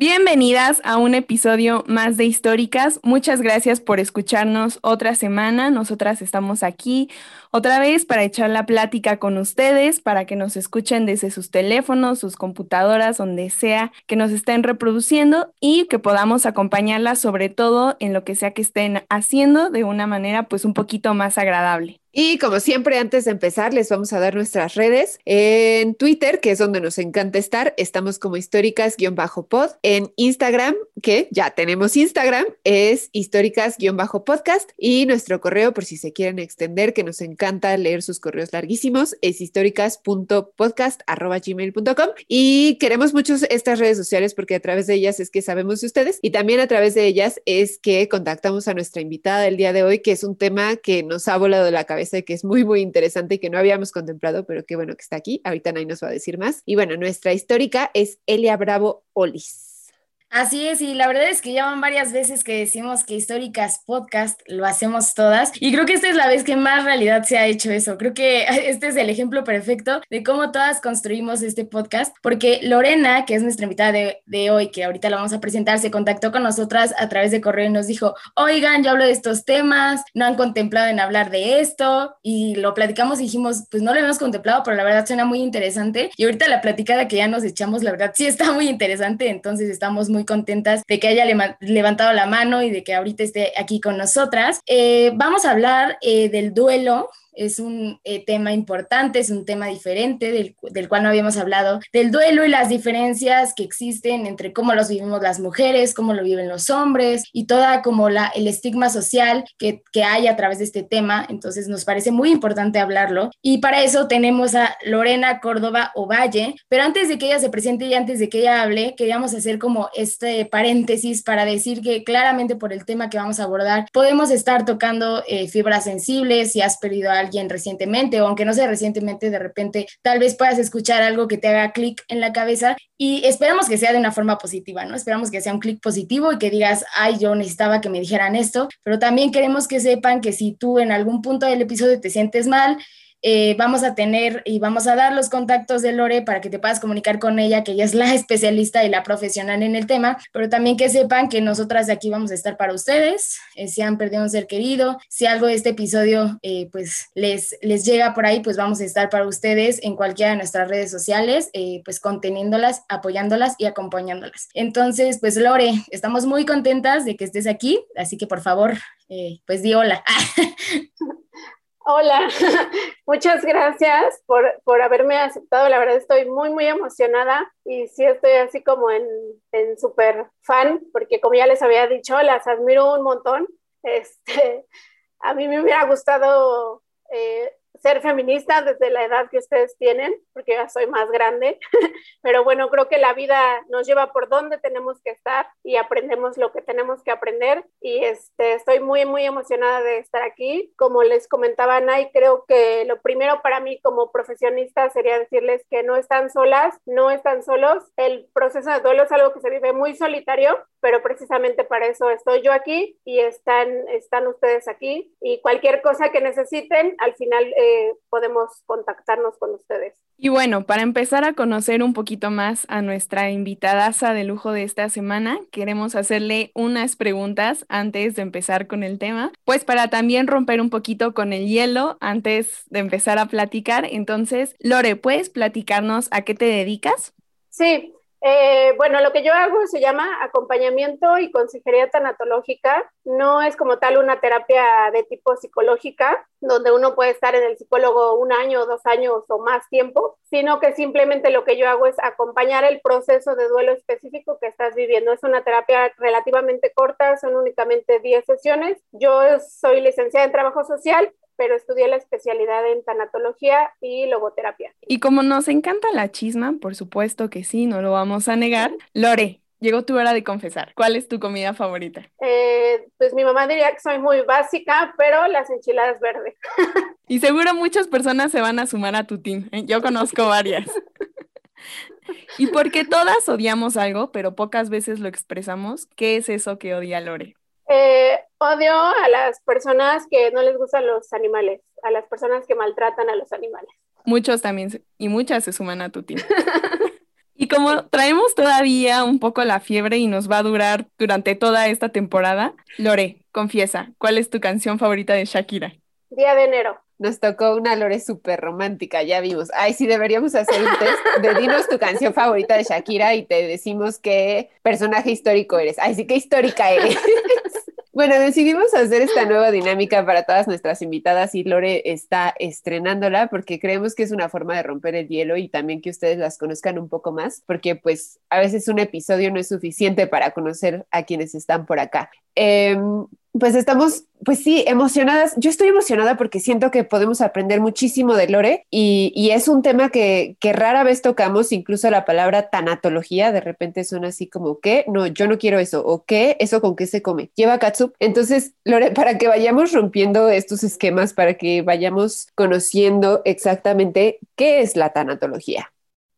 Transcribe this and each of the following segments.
Bienvenidas a un episodio más de Históricas. Muchas gracias por escucharnos otra semana. Nosotras estamos aquí otra vez para echar la plática con ustedes, para que nos escuchen desde sus teléfonos, sus computadoras, donde sea que nos estén reproduciendo y que podamos acompañarlas sobre todo en lo que sea que estén haciendo de una manera pues un poquito más agradable. Y como siempre, antes de empezar, les vamos a dar nuestras redes. En Twitter, que es donde nos encanta estar, estamos como históricas-pod. En Instagram, que ya tenemos Instagram, es históricas-podcast. Y nuestro correo, por si se quieren extender, que nos encanta leer sus correos larguísimos, es históricas.podcast.gmail.com. Y queremos mucho estas redes sociales porque a través de ellas es que sabemos de ustedes y también a través de ellas es que contactamos a nuestra invitada del día de hoy, que es un tema que nos ha volado la cabeza que es muy, muy interesante y que no habíamos contemplado, pero qué bueno que está aquí. Ahorita Nay nos va a decir más. Y bueno, nuestra histórica es Elia Bravo Olis. Así es, y la verdad es que ya van varias veces que decimos que históricas podcast lo hacemos todas, y creo que esta es la vez que más realidad se ha hecho eso. Creo que este es el ejemplo perfecto de cómo todas construimos este podcast, porque Lorena, que es nuestra invitada de, de hoy, que ahorita la vamos a presentar, se contactó con nosotras a través de correo y nos dijo, oigan, yo hablo de estos temas, no han contemplado en hablar de esto, y lo platicamos y dijimos, pues no lo hemos contemplado, pero la verdad suena muy interesante, y ahorita la platicada que ya nos echamos, la verdad sí está muy interesante, entonces estamos muy contentas de que haya levantado la mano y de que ahorita esté aquí con nosotras. Eh, vamos a hablar eh, del duelo es un eh, tema importante, es un tema diferente del, del, cual no habíamos hablado, del duelo y las diferencias que existen entre cómo los vivimos las mujeres, cómo lo viven los hombres y toda como la, el estigma social que, que hay a través de este tema. Entonces nos parece muy importante hablarlo. Y para eso tenemos a Lorena Córdoba Ovalle, pero antes de que ella se presente y antes de que ella hable, queríamos hacer como este paréntesis para decir que claramente por el tema que vamos a abordar, podemos estar tocando eh, fibras sensibles, si has perdido a alguien recientemente o aunque no sea recientemente, de repente tal vez puedas escuchar algo que te haga clic en la cabeza y esperamos que sea de una forma positiva, ¿no? Esperamos que sea un clic positivo y que digas, ay, yo necesitaba que me dijeran esto, pero también queremos que sepan que si tú en algún punto del episodio te sientes mal, eh, vamos a tener y vamos a dar los contactos de Lore para que te puedas comunicar con ella, que ella es la especialista y la profesional en el tema, pero también que sepan que nosotras de aquí vamos a estar para ustedes, eh, si han perdido un ser querido, si algo de este episodio eh, pues les, les llega por ahí, pues vamos a estar para ustedes en cualquiera de nuestras redes sociales, pues conteniéndolas, apoyándolas y acompañándolas. Entonces, pues Lore, estamos muy contentas de que estés aquí, así que por favor, pues di hola. Hola, muchas gracias por, por, haberme aceptado. La verdad estoy muy, muy emocionada y sí estoy así como en, en súper fan, porque como ya les había dicho, las admiro un montón. Este, a mí me hubiera gustado eh, ser feminista desde la edad que ustedes tienen, porque ya soy más grande, pero bueno, creo que la vida nos lleva por donde tenemos que estar y aprendemos lo que tenemos que aprender y este, estoy muy, muy emocionada de estar aquí. Como les comentaba Nay, creo que lo primero para mí como profesionista sería decirles que no están solas, no están solos. El proceso de duelo es algo que se vive muy solitario, pero precisamente para eso estoy yo aquí y están, están ustedes aquí y cualquier cosa que necesiten, al final... Eh, podemos contactarnos con ustedes. Y bueno, para empezar a conocer un poquito más a nuestra invitada de lujo de esta semana, queremos hacerle unas preguntas antes de empezar con el tema, pues para también romper un poquito con el hielo antes de empezar a platicar. Entonces, Lore, ¿puedes platicarnos a qué te dedicas? Sí, eh, bueno, lo que yo hago se llama acompañamiento y consejería tanatológica. No es como tal una terapia de tipo psicológica, donde uno puede estar en el psicólogo un año, dos años o más tiempo, sino que simplemente lo que yo hago es acompañar el proceso de duelo específico que estás viviendo. Es una terapia relativamente corta, son únicamente 10 sesiones. Yo soy licenciada en trabajo social pero estudié la especialidad en tanatología y logoterapia. Y como nos encanta la chisma, por supuesto que sí, no lo vamos a negar. Lore, llegó tu hora de confesar. ¿Cuál es tu comida favorita? Eh, pues mi mamá diría que soy muy básica, pero las enchiladas verdes. y seguro muchas personas se van a sumar a tu team. ¿eh? Yo conozco varias. y porque todas odiamos algo, pero pocas veces lo expresamos, ¿qué es eso que odia Lore? Eh, odio a las personas que no les gustan los animales, a las personas que maltratan a los animales. Muchos también, y muchas se suman a tu team. Y como traemos todavía un poco la fiebre y nos va a durar durante toda esta temporada, Lore, confiesa, ¿cuál es tu canción favorita de Shakira? Día de enero. Nos tocó una Lore súper romántica, ya vimos. Ay, sí, deberíamos hacer un test de dinos tu canción favorita de Shakira y te decimos qué personaje histórico eres. Ay, sí, qué histórica eres. Bueno, decidimos hacer esta nueva dinámica para todas nuestras invitadas y Lore está estrenándola porque creemos que es una forma de romper el hielo y también que ustedes las conozcan un poco más, porque pues a veces un episodio no es suficiente para conocer a quienes están por acá. Em, pues estamos, pues sí, emocionadas. Yo estoy emocionada porque siento que podemos aprender muchísimo de Lore y, es un tema que, que, rara vez tocamos, incluso la palabra tanatología, de repente suena así como, ¿qué? No, yo no quiero eso, o ¿qué? ¿Eso con qué se come? Lleva katsup. Entonces, Lore, para que vayamos rompiendo estos esquemas, para que vayamos conociendo exactamente qué es la tanatología.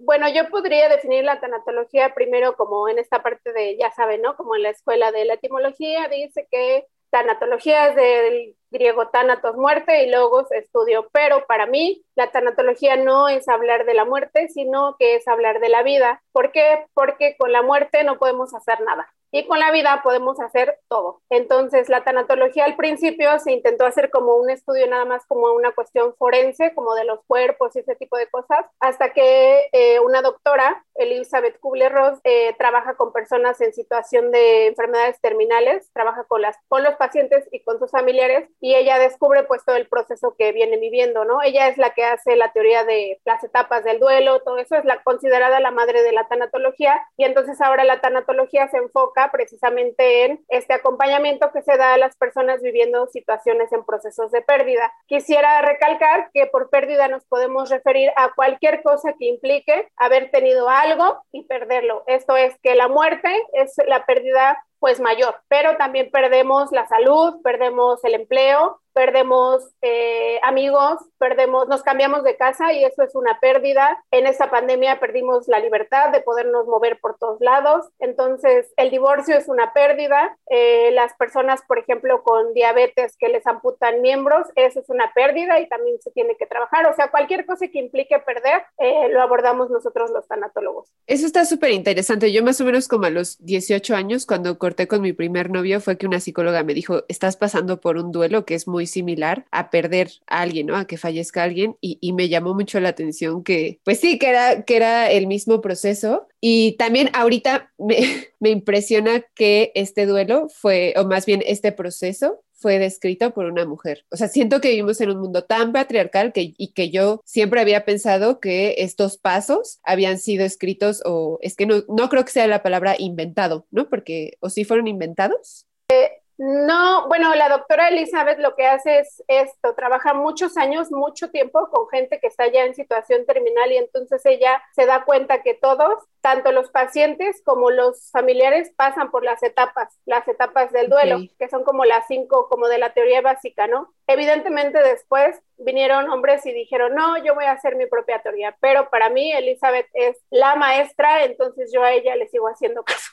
Bueno, yo podría definir la tanatología primero como en esta parte de, ya saben, ¿no? Como en la escuela de la etimología, dice que tanatología es del griego tanatos, muerte, y logos, estudio. Pero para mí, la tanatología no es hablar de la muerte, sino que es hablar de la vida. ¿Por qué? Porque con la muerte no podemos hacer nada y con la vida podemos hacer todo. Entonces, la tanatología al principio se intentó hacer como un estudio nada más como una cuestión forense, como de los cuerpos y ese tipo de cosas, hasta que eh, una doctora, Elizabeth Kubler-Ross, eh, trabaja con personas en situación de enfermedades terminales, trabaja con, las, con los pacientes y con sus familiares, y ella descubre pues todo el proceso que viene viviendo, ¿no? Ella es la que hace la teoría de las etapas del duelo, todo eso es la considerada la madre de la tanatología, y entonces ahora la tanatología se enfoca precisamente en este acompañamiento que se da a las personas viviendo situaciones en procesos de pérdida. Quisiera recalcar que por pérdida nos podemos referir a cualquier cosa que implique haber tenido algo y perderlo. Esto es que la muerte es la pérdida pues mayor, pero también perdemos la salud, perdemos el empleo, perdemos eh, amigos, perdemos, nos cambiamos de casa y eso es una pérdida. En esta pandemia perdimos la libertad de podernos mover por todos lados. Entonces, el divorcio es una pérdida. Eh, las personas, por ejemplo, con diabetes que les amputan miembros, eso es una pérdida y también se tiene que trabajar. O sea, cualquier cosa que implique perder, eh, lo abordamos nosotros los tanatólogos. Eso está súper interesante. Yo más o menos como a los 18 años, cuando corté con mi primer novio, fue que una psicóloga me dijo, estás pasando por un duelo que es muy similar a perder a alguien, ¿no? A que fallezca alguien y, me llamó mucho la atención que, pues sí, que era, que era el mismo proceso. Y también ahorita me, me impresiona que este duelo fue, o más bien este proceso, fue descrito por una mujer. O sea, siento que vivimos en un mundo tan patriarcal que, y que yo siempre había pensado que estos pasos habían sido escritos o es que no, no creo que sea la palabra inventado, ¿no? Porque, o sí fueron inventados. Eh, no, bueno, la doctora Elizabeth lo que hace es esto, trabaja muchos años, mucho tiempo con gente que está ya en situación terminal y entonces ella se da cuenta que todos, tanto los pacientes como los familiares, pasan por las etapas, las etapas del duelo, que son como las cinco, como de la teoría básica, ¿no? Evidentemente después vinieron hombres y dijeron, no, yo voy a hacer mi propia teoría, pero para mí Elizabeth es la maestra, entonces yo a ella le sigo haciendo caso.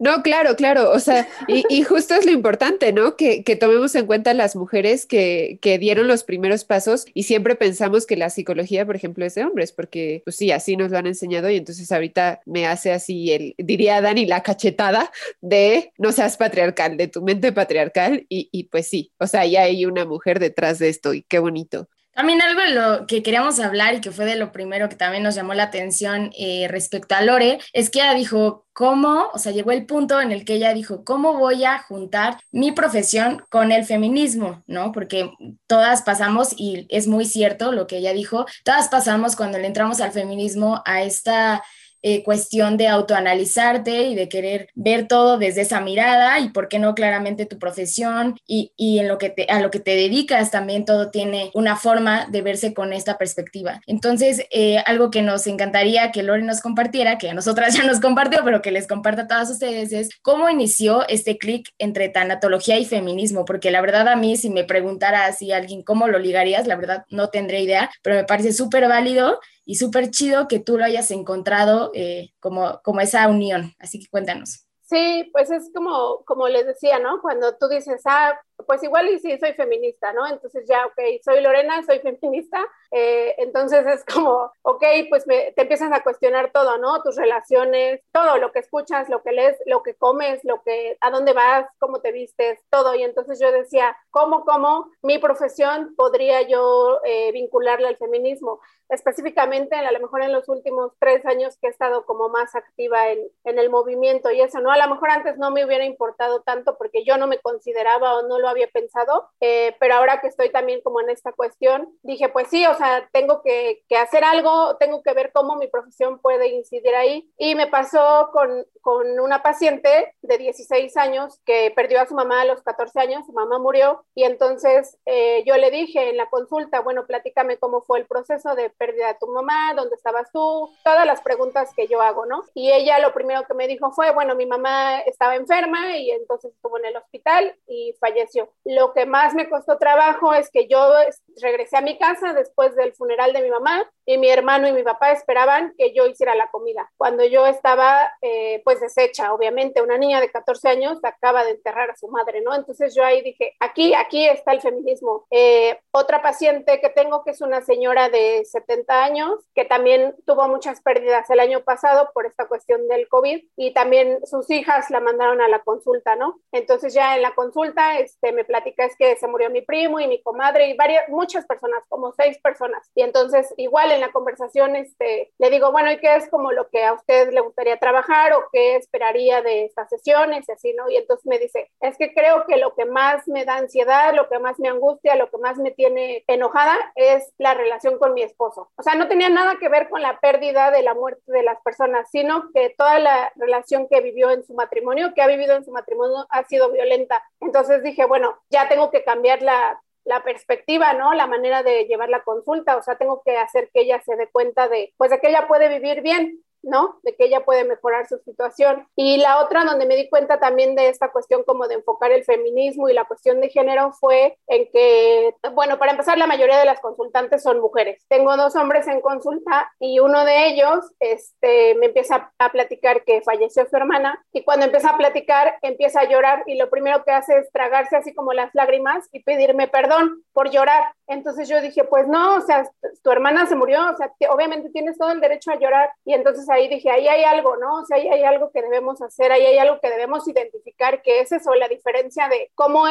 No, claro, claro. O sea, y, justo es lo importante, ¿no? Que, tomemos en cuenta las mujeres que, que, dieron los primeros pasos y siempre pensamos que la psicología, por ejemplo, es de hombres, porque pues sí, así nos lo han enseñado y entonces ahorita me hace así el, diría Dani, la cachetada de no seas patriarcal, de tu mente patriarcal y, y pues sí, o sea, ya hay una mujer detrás de esto y qué bonito. También algo de lo que queríamos hablar y que fue de lo primero que también nos llamó la atención eh, respecto a Lore, es que ella dijo, ¿cómo? O sea, llegó el punto en el que ella dijo, ¿cómo voy a juntar mi profesión con el feminismo? ¿No? Porque todas pasamos, y es muy cierto lo que ella dijo, todas pasamos cuando le entramos al feminismo a esta eh, cuestión de autoanalizarte y de querer ver todo desde esa mirada y por qué no claramente tu profesión y, y en lo que te, a lo que te dedicas también todo tiene una forma de verse con esta perspectiva. Entonces, eh, algo que nos encantaría que Lori nos compartiera, que a nosotras ya nos compartió, pero que les comparta a todas ustedes, es cómo inició este clic entre tanatología y feminismo, porque la verdad a mí, si me preguntara así alguien cómo lo ligarías, la verdad no tendré idea, pero me parece súper válido y súper chido que tú lo hayas encontrado eh, como, como esa unión. Así que cuéntanos. Sí, pues es como, como les decía, ¿no? Cuando tú dices, ah, pues igual y sí soy feminista, ¿no? Entonces ya, ok, soy Lorena, soy feminista, eh, entonces es como, ok, pues te empiezas a cuestionar todo, ¿no? Tus relaciones, todo, lo que escuchas, lo que lees, lo que comes, lo que, a dónde vas, cómo te vistes, todo. Y entonces yo decía, ¿cómo, cómo mi profesión podría yo eh, vincularla al feminismo? Específicamente, a lo mejor en los últimos tres años que he estado como más activa en, en el movimiento y eso, ¿no? A lo mejor antes no me hubiera importado tanto porque yo no me consideraba o no lo había pensado, eh, pero ahora que estoy también como en esta cuestión, dije, pues sí, o sea, tengo que, que, hacer algo, tengo que ver cómo mi profesión puede incidir ahí. Y me pasó con, con una paciente de 16 años que perdió a su mamá a los 14 años, su mamá murió, y entonces eh, yo le dije en la consulta, bueno, platícame cómo fue el proceso de pérdida de tu mamá, dónde estabas tú, todas las preguntas que yo hago, ¿no? Y ella lo primero que me dijo fue, bueno, mi mamá estaba enferma y entonces estuvo en el hospital y falleció lo que más me costó trabajo es que yo regresé a mi casa después del funeral de mi mamá y mi hermano y mi papá esperaban que yo hiciera la comida. Cuando yo estaba eh, pues deshecha, obviamente, una niña de 14 años acaba de enterrar a su madre, ¿no? Entonces yo ahí dije, aquí, aquí está el feminismo. Eh, otra paciente que tengo que es una señora de 70 años que también tuvo muchas pérdidas el año pasado por esta cuestión del COVID y también sus hijas la mandaron a la consulta, ¿no? Entonces ya en la consulta este, me platica es que se murió mi primo y mi comadre y varias, muchas personas, como seis personas. Y entonces igual en la conversación este, le digo, bueno, ¿y qué es como lo que a usted le gustaría trabajar o qué esperaría de estas sesiones y así, ¿no? Y entonces me dice, es que creo que lo que más me da ansiedad, lo que más me angustia, lo que más me tiene enojada es la relación con mi esposo. O sea, no tenía nada que ver con la pérdida de la muerte de las personas, sino que toda la relación que vivió en su matrimonio, que ha vivido en su matrimonio, ha sido violenta. Entonces dije, bueno, ya tengo que cambiar la, la perspectiva, ¿no? La manera de llevar la consulta, o sea, tengo que hacer que ella se dé cuenta de, pues, de que ella puede vivir bien, ¿no? De que ella puede mejorar su situación. Y la otra donde me di cuenta también de esta cuestión como de enfocar el feminismo y la cuestión de género fue en que, bueno, para empezar, la mayoría de las consultantes son mujeres. Tengo dos hombres en consulta y uno de ellos este, me empieza a platicar que falleció su hermana y cuando empieza a platicar empieza a llorar y lo primero que hace es tragarse así como las lágrimas y pedirme perdón por llorar. Entonces yo dije, pues no, o sea, tu hermana se murió, o sea, obviamente tienes todo el derecho a llorar y entonces ahí dije, ahí hay algo, ¿no? O sea, ahí hay algo que debemos hacer, ahí hay algo que debemos identificar, que es eso, la diferencia de cómo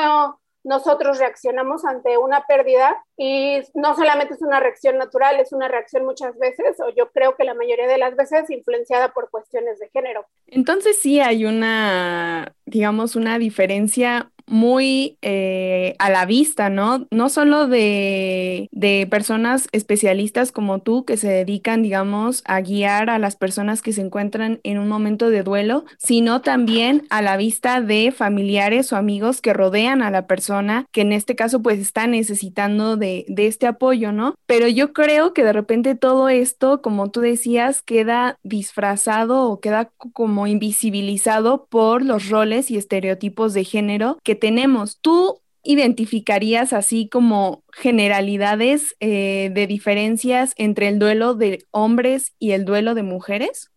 nosotros reaccionamos ante una pérdida y no solamente es una reacción natural, es una reacción muchas veces, o yo creo que la mayoría de las veces influenciada por cuestiones de género. Entonces sí hay una, digamos, una diferencia muy eh, a la vista, ¿no? No solo de, de, personas especialistas como tú que se dedican, digamos, a guiar a las personas que se encuentran en un momento de duelo, sino también a la vista de familiares o amigos que rodean a la persona que en este caso pues está necesitando de, de este apoyo, ¿no? Pero yo creo que de repente todo esto, como tú decías, queda disfrazado o queda como invisibilizado por los roles y estereotipos de género que tenemos. ¿Tú identificarías así como generalidades eh, de diferencias entre el duelo de hombres y el duelo de mujeres?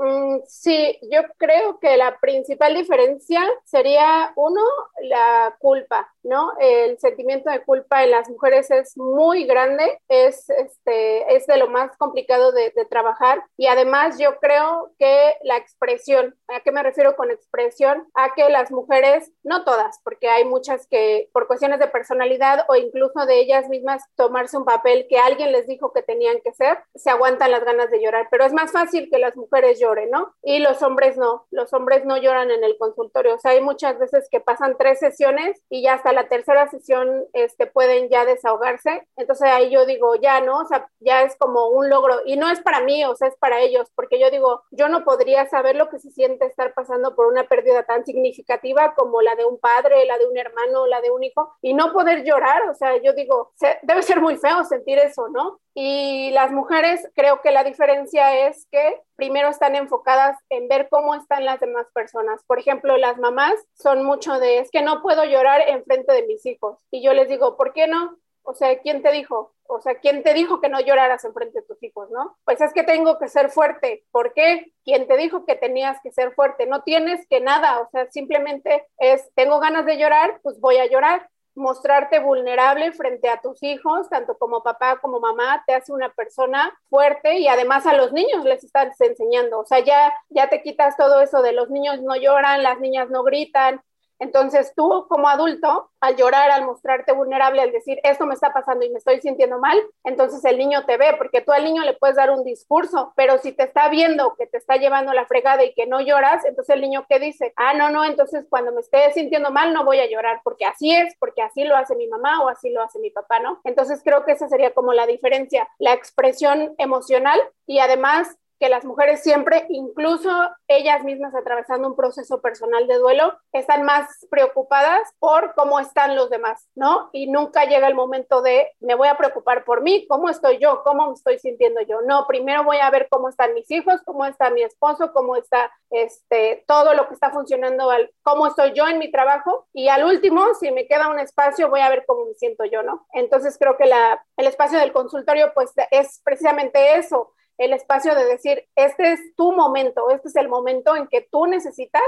Mm, sí, yo creo que la principal diferencia sería, uno, la culpa, ¿no? El sentimiento de culpa en las mujeres es muy grande, es, este, es de lo más complicado de, de trabajar y además yo creo que la expresión, ¿a qué me refiero con expresión? A que las mujeres, no todas, porque hay muchas que por cuestiones de personalidad o incluso de ellas mismas tomarse un papel que alguien les dijo que tenían que ser, se aguantan las ganas de llorar, pero es más fácil que las mujeres lloren llore, ¿no? Y los hombres no, los hombres no lloran en el consultorio, o sea, hay muchas veces que pasan tres sesiones y ya hasta la tercera sesión este, pueden ya desahogarse, entonces ahí yo digo, ya, ¿no? O sea, ya es como un logro y no es para mí, o sea, es para ellos, porque yo digo, yo no podría saber lo que se siente estar pasando por una pérdida tan significativa como la de un padre, la de un hermano, la de un hijo, y no poder llorar, o sea, yo digo, debe ser muy feo sentir eso, ¿no? Y las mujeres, creo que la diferencia es que primero están enfocadas en ver cómo están las demás personas. Por ejemplo, las mamás son mucho de, es que no puedo llorar en frente de mis hijos. Y yo les digo, ¿por qué no? O sea, ¿quién te dijo? O sea, ¿quién te dijo que no lloraras en frente de tus hijos, no? Pues es que tengo que ser fuerte. ¿Por qué? ¿Quién te dijo que tenías que ser fuerte? No tienes que nada, o sea, simplemente es, tengo ganas de llorar, pues voy a llorar mostrarte vulnerable frente a tus hijos, tanto como papá como mamá, te hace una persona fuerte y además a los niños les estás enseñando, o sea, ya, ya te quitas todo eso de los niños no lloran, las niñas no gritan, entonces tú como adulto, al llorar, al mostrarte vulnerable, al decir, esto me está pasando y me estoy sintiendo mal, entonces el niño te ve, porque tú al niño le puedes dar un discurso, pero si te está viendo que te está llevando la fregada y que no lloras, entonces el niño qué dice, ah, no, no, entonces cuando me esté sintiendo mal no voy a llorar, porque así es, porque así lo hace mi mamá o así lo hace mi papá, ¿no? Entonces creo que esa sería como la diferencia, la expresión emocional y además que las mujeres siempre, incluso ellas mismas atravesando un proceso personal de duelo, están más preocupadas por cómo están los demás, ¿no? Y nunca llega el momento de, me voy a preocupar por mí, cómo estoy yo, cómo me estoy sintiendo yo. No, primero voy a ver cómo están mis hijos, cómo está mi esposo, cómo está este, todo lo que está funcionando, cómo estoy yo en mi trabajo. Y al último, si me queda un espacio, voy a ver cómo me siento yo, ¿no? Entonces creo que la, el espacio del consultorio, pues es precisamente eso el espacio de decir, este es tu momento, este es el momento en que tú necesitas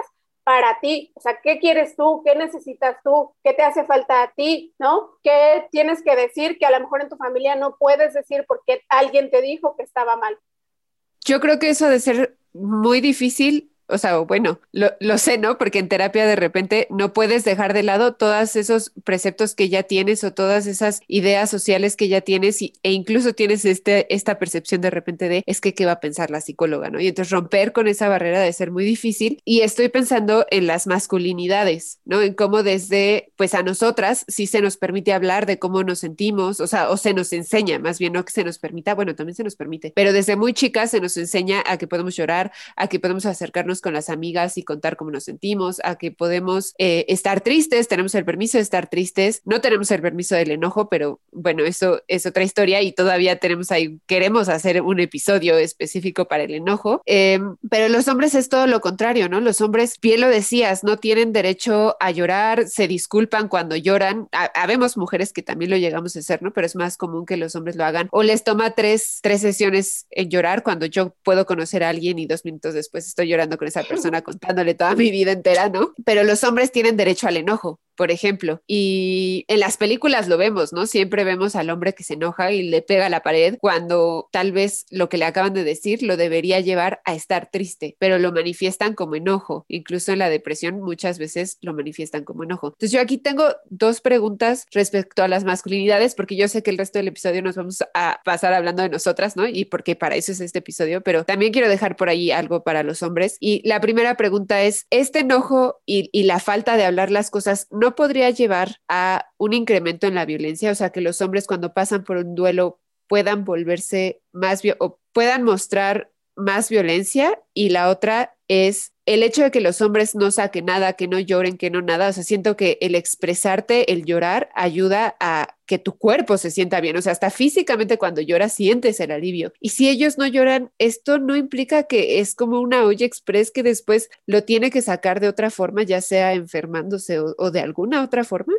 para ti, o sea, ¿qué quieres tú? ¿Qué necesitas tú? ¿Qué te hace falta a ti? ¿No? ¿Qué tienes que decir que a lo mejor en tu familia no puedes decir porque alguien te dijo que estaba mal? Yo creo que eso de ser muy difícil o sea, bueno, lo, sé, ¿no? Porque en terapia de repente no puedes dejar de lado todos esos preceptos que ya tienes o todas esas ideas sociales que ya tienes y, e incluso tienes este, esta percepción de repente de es que qué va a pensar la psicóloga, ¿no? Y entonces romper con esa barrera de ser muy difícil y estoy pensando en las masculinidades, ¿no? En cómo desde, pues a nosotras sí se nos permite hablar de cómo nos sentimos, o sea, o se nos enseña, más bien no que se nos permita, bueno, también se nos permite, pero desde muy chicas se nos enseña a que podemos llorar, a que podemos acercarnos con las amigas y contar cómo nos sentimos, a que podemos eh, estar tristes, tenemos el permiso de estar tristes, no tenemos el permiso del enojo, pero bueno, eso es otra historia y todavía tenemos ahí, queremos hacer un episodio específico para el enojo, em, pero los hombres es todo lo contrario, ¿no? Los hombres, bien lo decías, no tienen derecho a llorar, se disculpan cuando lloran, habemos mujeres que también lo llegamos a hacer, ¿no? Pero es más común que los hombres lo hagan, o les toma tres, tres sesiones en llorar cuando yo puedo conocer a alguien y dos minutos después estoy llorando con esa persona contándole toda mi vida entera, ¿no? Pero los hombres tienen derecho al enojo por ejemplo. Y en las películas lo vemos, ¿no? Siempre vemos al hombre que se enoja y le pega a la pared cuando tal vez lo que le acaban de decir lo debería llevar a estar triste, pero lo manifiestan como enojo. Incluso en la depresión muchas veces lo manifiestan como enojo. Entonces yo aquí tengo dos preguntas respecto a las masculinidades, porque yo sé que el resto del episodio nos vamos a pasar hablando de nosotras, ¿no? Y porque para eso es este episodio, pero también quiero dejar por ahí algo para los hombres. Y la primera pregunta es, ¿este enojo y, y la falta de hablar las cosas no podría llevar a un incremento en la violencia, o sea, que los hombres cuando pasan por un duelo puedan volverse más o puedan mostrar más violencia y la otra es el hecho de que los hombres no saquen nada, que no lloren, que no nada, o sea, siento que el expresarte, el llorar, ayuda a que tu cuerpo se sienta bien, o sea, hasta físicamente cuando lloras sientes el alivio. Y si ellos no lloran, esto no implica que es como una olla express que después lo tiene que sacar de otra forma, ya sea enfermándose o, de alguna otra forma.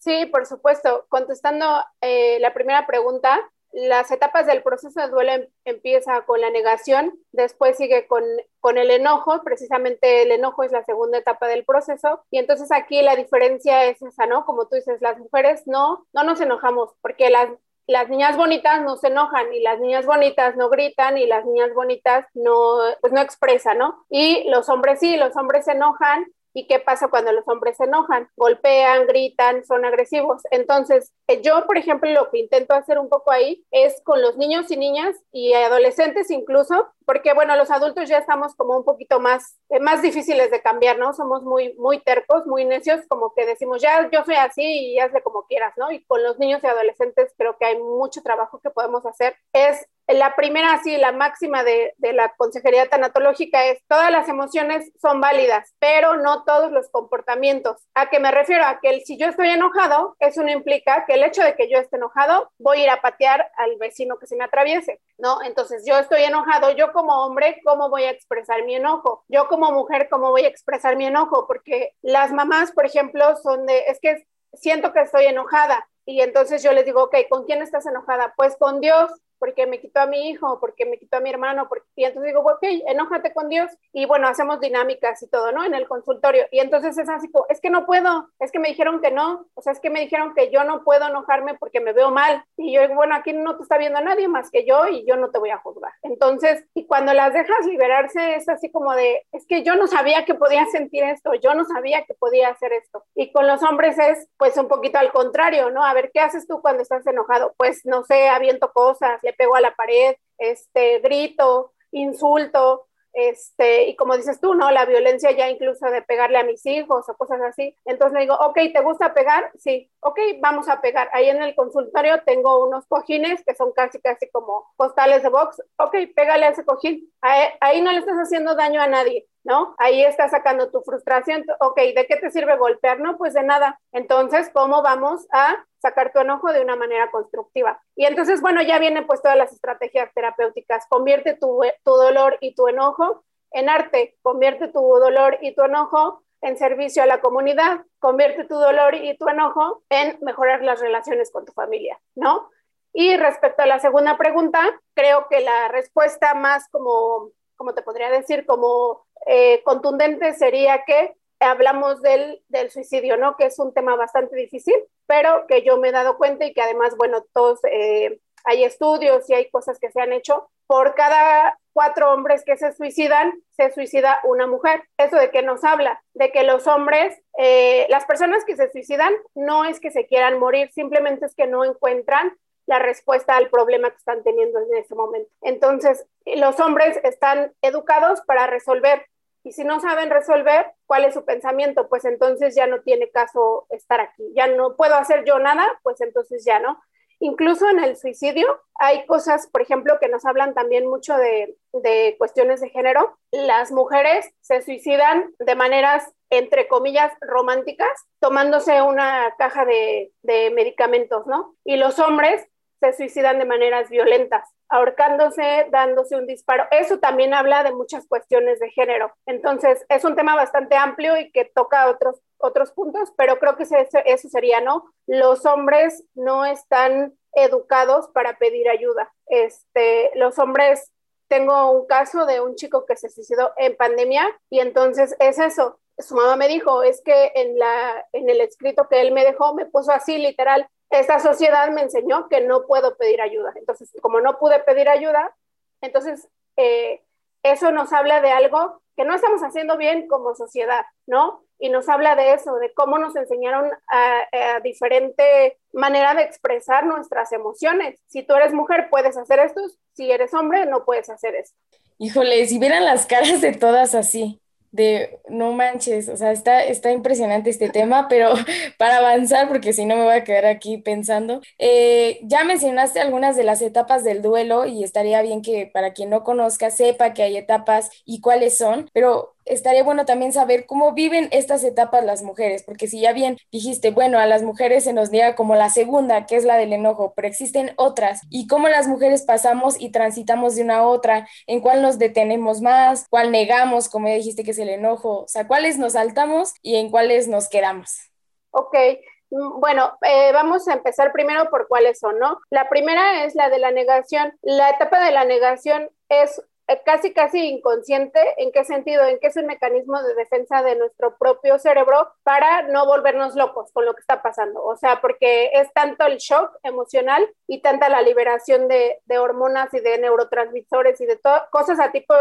Sí, por supuesto. Contestando eh, la primera pregunta, las etapas del proceso de duelo em, empieza con la negación, después sigue con, con, el enojo, precisamente el enojo es la segunda etapa del proceso, y entonces aquí la diferencia es esa, ¿no? Como tú dices, las mujeres no, no nos enojamos, porque las, las niñas bonitas no se enojan, y las niñas bonitas no gritan, y las niñas bonitas no, pues no expresan, ¿no? Y los hombres sí, los hombres se enojan, ¿Y qué pasa cuando los hombres se enojan? Golpean, gritan, son agresivos. Entonces, eh, yo, por ejemplo, lo que intento hacer un poco ahí es con los niños y niñas y adolescentes incluso, porque bueno, los adultos ya estamos como un poquito más, eh, más difíciles de cambiar, ¿no? Somos muy, muy tercos, muy necios, como que decimos, ya yo soy así y hazle como quieras, ¿no? Y con los niños y adolescentes creo que hay mucho trabajo que podemos hacer. Es la primera, sí, la máxima de, de, la consejería tanatológica es todas las emociones son válidas, pero no todos los comportamientos. ¿A qué me refiero? A que si yo estoy enojado, eso no implica que el hecho de que yo esté enojado, voy a ir a patear al vecino que se me atraviese, ¿no? Entonces yo estoy enojado, yo como hombre, ¿cómo voy a expresar mi enojo? Yo como mujer, ¿cómo voy a expresar mi enojo? Porque las mamás, por ejemplo, son de, es que siento que estoy enojada. Y entonces yo les digo, ok, ¿con quién estás enojada? Pues con Dios porque me quitó a mi hijo, porque me quitó a mi hermano, porque... y entonces digo, ok, enójate con Dios y bueno, hacemos dinámicas y todo, ¿no? En el consultorio. Y entonces es así, es que no puedo, es que me dijeron que no, o sea, es que me dijeron que yo no puedo enojarme porque me veo mal. Y yo digo, bueno, aquí no te está viendo nadie más que yo y yo no te voy a juzgar. Entonces, y cuando las dejas liberarse es así como de, es que yo no sabía que podía sentir esto, yo no sabía que podía hacer esto. Y con los hombres es pues un poquito al contrario, ¿no? A ver, ¿qué haces tú cuando estás enojado? Pues no sé, aviento cosas, le pego a la pared, este, grito, insulto, este, y como dices tú, ¿no? La violencia ya incluso de pegarle a mis hijos o cosas así. Entonces le digo, ok, ¿te gusta pegar? Sí, ok, vamos a pegar. Ahí en el consultorio tengo unos cojines que son casi, casi como postales de box. Ok, pégale a ese cojín. Ahí, ahí no le estás haciendo daño a nadie. ¿No? Ahí estás sacando tu frustración. Ok, ¿de qué te sirve golpear? No, pues de nada. Entonces, ¿cómo vamos a sacar tu enojo de una manera constructiva? Y entonces, bueno, ya vienen pues todas las estrategias terapéuticas. Convierte tu, tu dolor y tu enojo en arte. Convierte tu dolor y tu enojo en servicio a la comunidad. Convierte tu dolor y tu enojo en mejorar las relaciones con tu familia, ¿no? Y respecto a la segunda pregunta, creo que la respuesta más como, como te podría decir, como eh, contundente sería que hablamos del, del, suicidio, ¿no? Que es un tema bastante difícil, pero que yo me he dado cuenta y que además, bueno, todos, eh, hay estudios y hay cosas que se han hecho. Por cada cuatro hombres que se suicidan, se suicida una mujer. ¿Eso de qué nos habla? De que los hombres, eh, las personas que se suicidan, no es que se quieran morir, simplemente es que no encuentran la respuesta al problema que están teniendo en ese momento. Entonces, los hombres están educados para resolver y si no saben resolver cuál es su pensamiento, pues entonces ya no tiene caso estar aquí. Ya no puedo hacer yo nada, pues entonces ya no. Incluso en el suicidio hay cosas, por ejemplo, que nos hablan también mucho de, de cuestiones de género. Las mujeres se suicidan de maneras, entre comillas, románticas, tomándose una caja de, de medicamentos, ¿no? Y los hombres se suicidan de maneras violentas, ahorcándose, dándose un disparo. Eso también habla de muchas cuestiones de género. Entonces, es un tema bastante amplio y que toca otros, otros puntos, pero creo que eso sería, ¿no? Los hombres no están educados para pedir ayuda. Este, los hombres, tengo un caso de un chico que se suicidó en pandemia y entonces es eso. Su mamá me dijo, es que en, la, en el escrito que él me dejó me puso así literal, esta sociedad me enseñó que no puedo pedir ayuda. Entonces, como no pude pedir ayuda, entonces eh, eso nos habla de algo que no estamos haciendo bien como sociedad, ¿no? Y nos habla de eso, de cómo nos enseñaron a, a, diferente manera de expresar nuestras emociones. Si tú eres mujer, puedes hacer esto, si eres hombre, no puedes hacer esto. Híjole, si vieran las caras de todas así, de no manches, o sea, está, está impresionante este tema, pero para avanzar, porque si no me voy a quedar aquí pensando, eh, ya mencionaste algunas de las etapas del duelo y estaría bien que para quien no conozca sepa que hay etapas y cuáles son, pero estaría bueno también saber cómo viven estas etapas las mujeres, porque si ya bien dijiste, bueno, a las mujeres se nos niega como la segunda, que es la del enojo, pero existen otras, y cómo las mujeres pasamos y transitamos de una a otra, en cuál nos detenemos más, cuál negamos, como ya dijiste que es el enojo, o sea, cuáles nos saltamos y en cuáles nos quedamos. Ok, mm, bueno, eh, vamos a empezar primero por cuáles son, ¿no? La primera es la de la negación. La etapa de la negación es casi, casi inconsciente. ¿En qué sentido? En que es un mecanismo de defensa de nuestro propio cerebro para no volvernos locos con lo que está pasando. O sea, porque es tanto el shock emocional y tanta la liberación de, de hormonas y de neurotransmisores y de cosas a tipo,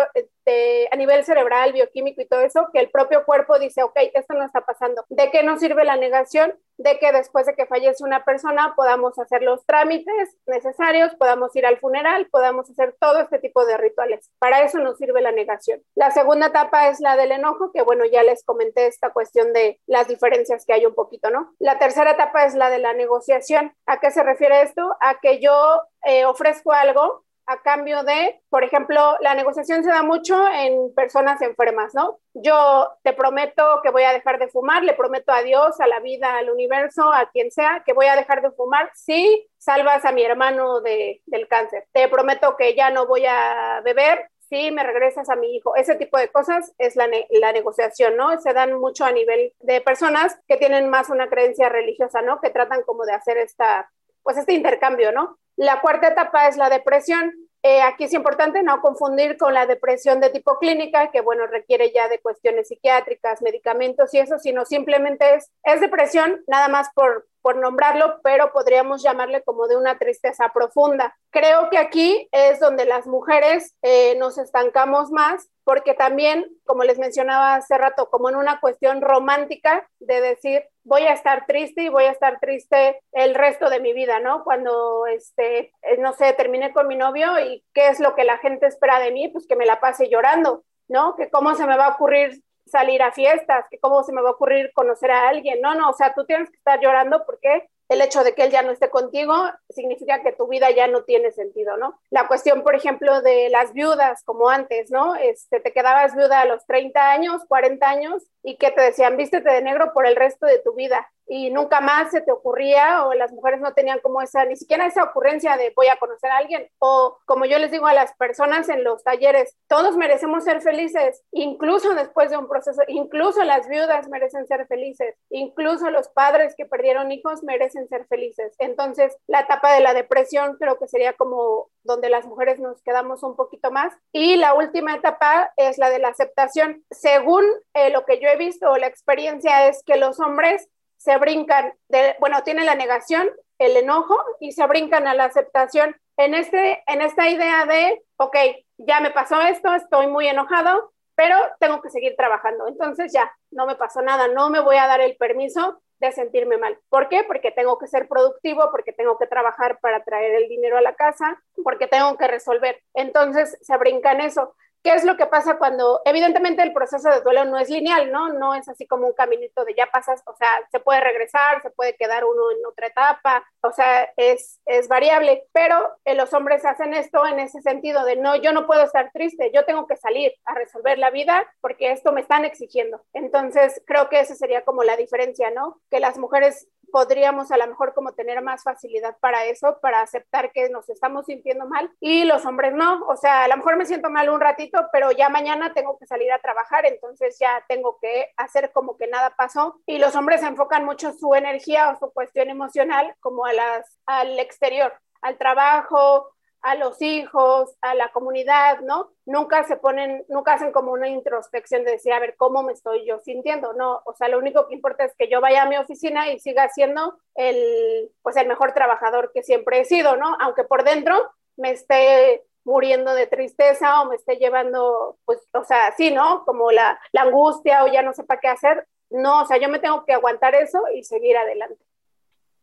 eh, a nivel cerebral, bioquímico y todo eso, que el propio cuerpo dice, ok, esto no está pasando. ¿De qué nos sirve la negación? De que después de que fallece una persona podamos hacer los trámites necesarios, podamos ir al funeral, podamos hacer todo este tipo de rituales. Para eso nos sirve la negación. La segunda etapa es la del enojo, que bueno, ya les comenté esta cuestión de las diferencias que hay un poquito, ¿no? La tercera etapa es la de la negociación. ¿A qué se refiere esto? A que yo eh, ofrezco algo a cambio de, por ejemplo, la negociación se da mucho en personas enfermas, ¿no? Yo te prometo que voy a dejar de fumar, le prometo a Dios, a la vida, al universo, a quien sea, que voy a dejar de fumar si salvas a mi hermano de, del cáncer. Te prometo que ya no voy a beber si me regresas a mi hijo. Ese tipo de cosas es la, la, negociación, ¿no? Se dan mucho a nivel de personas que tienen más una creencia religiosa, ¿no? Que tratan como de hacer esta, pues este intercambio, ¿no? La cuarta etapa es la depresión. Eh, aquí es importante no confundir con la depresión de tipo clínica, que bueno, requiere ya de cuestiones psiquiátricas, medicamentos y eso, sino simplemente es, es depresión, nada más por, por nombrarlo, pero podríamos llamarle como de una tristeza profunda. Creo que aquí es donde las mujeres eh, nos estancamos más, porque también, como les mencionaba hace rato, como en una cuestión romántica de decir, voy a estar triste y voy a estar triste el resto de mi vida, ¿no? Cuando, este, eh, no sé, terminé con mi novio y qué es lo que la gente espera de mí, pues que me la pase llorando, ¿no? Que cómo se me va a ocurrir salir a fiestas, que cómo se me va a ocurrir conocer a alguien. No, no, o sea, tú tienes que estar llorando porque el hecho de que él ya no esté contigo significa que tu vida ya no tiene sentido, ¿no? La cuestión, por ejemplo, de las viudas, como antes, ¿no? Este, te quedabas viuda a los 30 años, 40 años, y que te decían, vístete de negro por el resto de tu vida y nunca más se te ocurría o las mujeres no tenían como esa, ni siquiera esa ocurrencia de voy a conocer a alguien o como yo les digo a las personas en los talleres, todos merecemos ser felices, incluso después de un proceso, incluso las viudas merecen ser felices, incluso los padres que perdieron hijos merecen ser felices. Entonces, la etapa de la depresión creo que sería como donde las mujeres nos quedamos un poquito más. Y la última etapa es la de la aceptación. Según eh, lo que yo he visto o la experiencia es que los hombres se brincan, bueno, tienen la negación, el enojo y se brincan a la aceptación. En, este, en esta idea de, ok, ya me pasó esto, estoy muy enojado, pero tengo que seguir trabajando. Entonces ya, no me pasó nada, no me voy a dar el permiso de sentirme mal. ¿Por qué? Porque tengo que ser productivo, porque tengo que trabajar para traer el dinero a la casa, porque tengo que resolver. Entonces se brincan eso. ¿Qué es lo que pasa cuando, evidentemente el proceso de duelo no es lineal, ¿no? No es así como un caminito de ya pasas, o sea, se puede regresar, se puede quedar uno en otra etapa, o sea, es, es variable, pero eh, los hombres hacen esto en ese sentido de no, yo no puedo estar triste, yo tengo que salir a resolver la vida porque esto me están exigiendo. Entonces, creo que esa sería como la diferencia, ¿no? Que las mujeres podríamos a lo mejor como tener más facilidad para eso, para aceptar que nos estamos sintiendo mal y los hombres no, o sea, a lo mejor me siento mal un ratito, pero ya mañana tengo que salir a trabajar, entonces ya tengo que hacer como que nada pasó. Y los hombres enfocan mucho su energía o su cuestión emocional como a las, al exterior, al trabajo, a los hijos, a la comunidad, ¿no? Nunca se ponen, nunca hacen como una introspección de decir, a ver, ¿cómo me estoy yo sintiendo? No, o sea, lo único que importa es que yo vaya a mi oficina y siga siendo el, pues el mejor trabajador que siempre he sido, ¿no? Aunque por dentro me esté muriendo de tristeza o me esté llevando, pues, o sea, sí, ¿no? Como la, la angustia o ya no sepa qué hacer. No, o sea, yo me tengo que aguantar eso y seguir adelante.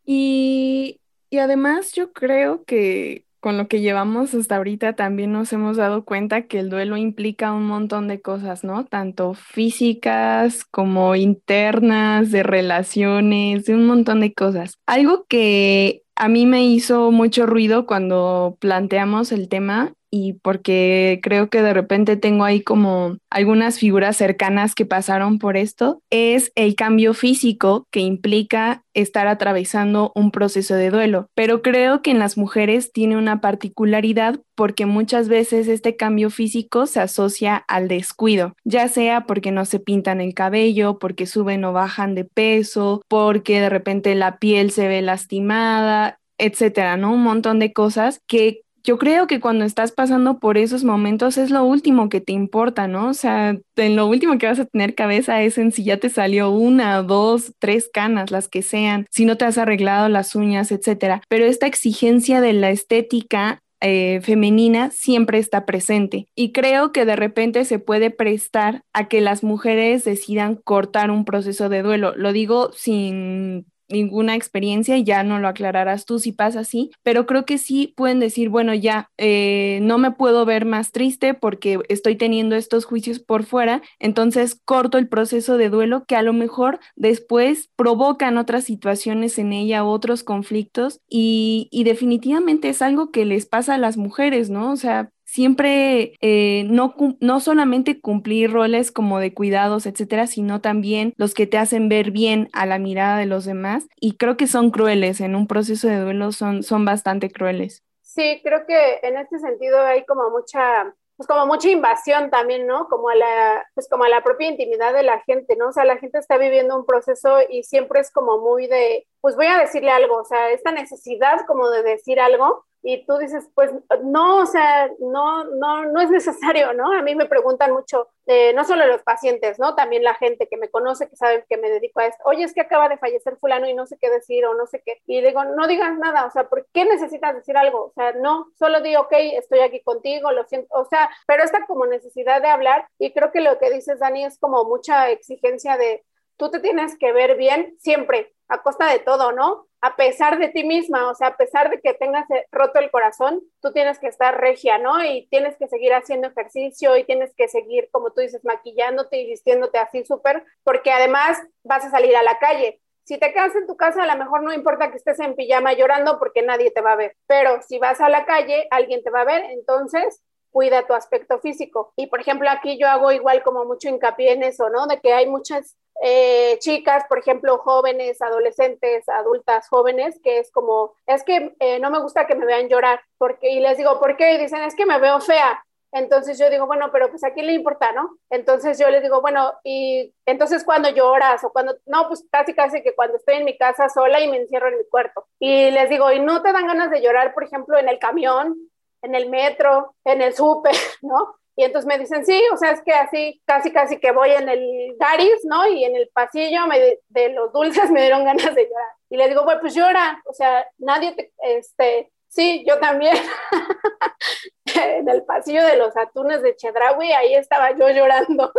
Y, y además yo creo que con lo que llevamos hasta ahorita también nos hemos dado cuenta que el duelo implica un montón de cosas, ¿no? Tanto físicas como internas, de relaciones, de un montón de cosas. Algo que a mí me hizo mucho ruido cuando planteamos el tema y porque creo que de repente tengo ahí como algunas figuras cercanas que pasaron por esto, es el cambio físico que implica estar atravesando un proceso de duelo. Pero creo que en las mujeres tiene una particularidad porque muchas veces este cambio físico se asocia al descuido, ya sea porque no se pintan el cabello, porque suben o bajan de peso, porque de repente la piel se ve lastimada, etcétera, ¿no? Un montón de cosas que yo creo que cuando estás pasando por esos momentos es lo último que te importa, ¿no? O sea, en lo último que vas a tener cabeza es en si ya te salió una, dos, tres canas, las que sean, si no te has arreglado las uñas, etcétera. Pero esta exigencia de la estética eh, femenina siempre está presente. Y creo que de repente se puede prestar a que las mujeres decidan cortar un proceso de duelo. Lo digo sin ninguna experiencia y ya no lo aclararás tú si pasa así, pero creo que sí pueden decir, bueno, ya eh, no me puedo ver más triste porque estoy teniendo estos juicios por fuera, entonces corto el proceso de duelo que a lo mejor después provocan otras situaciones en ella, otros conflictos y, y definitivamente es algo que les pasa a las mujeres, ¿no? O sea, siempre eh, no, no solamente cumplir roles como de cuidados, etcétera, sino también los que te hacen ver bien a la mirada de los demás. Y creo que son crueles, en un proceso de duelo son, son bastante crueles. Sí, creo que en este sentido hay como mucha pues como mucha invasión también, ¿no? Como a la, pues como a la propia intimidad de la gente, ¿no? O sea, la gente está viviendo un proceso y siempre es como muy de, pues voy a decirle algo, o sea, esta necesidad como de decir algo y tú dices, pues no, o sea, no, no, no es necesario, ¿no? A mí me preguntan mucho, eh, no solo los pacientes, ¿no? También la gente que me conoce, que sabe que me dedico a esto, oye, es que acaba de fallecer fulano y no sé qué decir o no sé qué. Y digo, no digas nada, o sea, ¿por qué necesitas decir algo? O sea, no, solo di, ok, estoy aquí contigo, lo siento, o sea, pero esta como necesidad de hablar y creo que lo que dices, Dani, es como mucha exigencia de, tú te tienes que ver bien siempre, a costa de todo, ¿no? A pesar de ti misma, o sea, a pesar de que tengas eh, roto el corazón, tú tienes que estar regia, ¿no? Y tienes que seguir haciendo ejercicio y tienes que seguir, como tú dices, maquillándote y vistiéndote así súper, porque además vas a salir a la calle. Si te quedas en tu casa, a lo mejor no importa que estés en pijama llorando porque nadie te va a ver, pero si vas a la calle, alguien te va a ver, entonces cuida tu aspecto físico. Y por ejemplo, aquí yo hago igual como mucho hincapié en eso, ¿no? De que hay muchas eh, chicas, por ejemplo, jóvenes, adolescentes, adultas jóvenes, que es como, es que eh, no me gusta que me vean llorar, porque, y les digo, ¿por qué? Y dicen, es que me veo fea. Entonces yo digo, bueno, pero pues a quién le importa, ¿no? Entonces yo les digo, bueno, y entonces cuando lloras o cuando, no, pues casi casi que cuando estoy en mi casa sola y me encierro en mi cuarto. Y les digo, ¿y no te dan ganas de llorar, por ejemplo, en el camión, en el metro, en el súper, ¿no? Y entonces me dicen, sí, o sea, es que así, casi, casi que voy en el Garis, ¿no? Y en el pasillo me, de los dulces me dieron ganas de llorar. Y le digo, bueno, pues llora, o sea, nadie te, este, sí, yo también. en el pasillo de los atunes de Chedraui, ahí estaba yo llorando.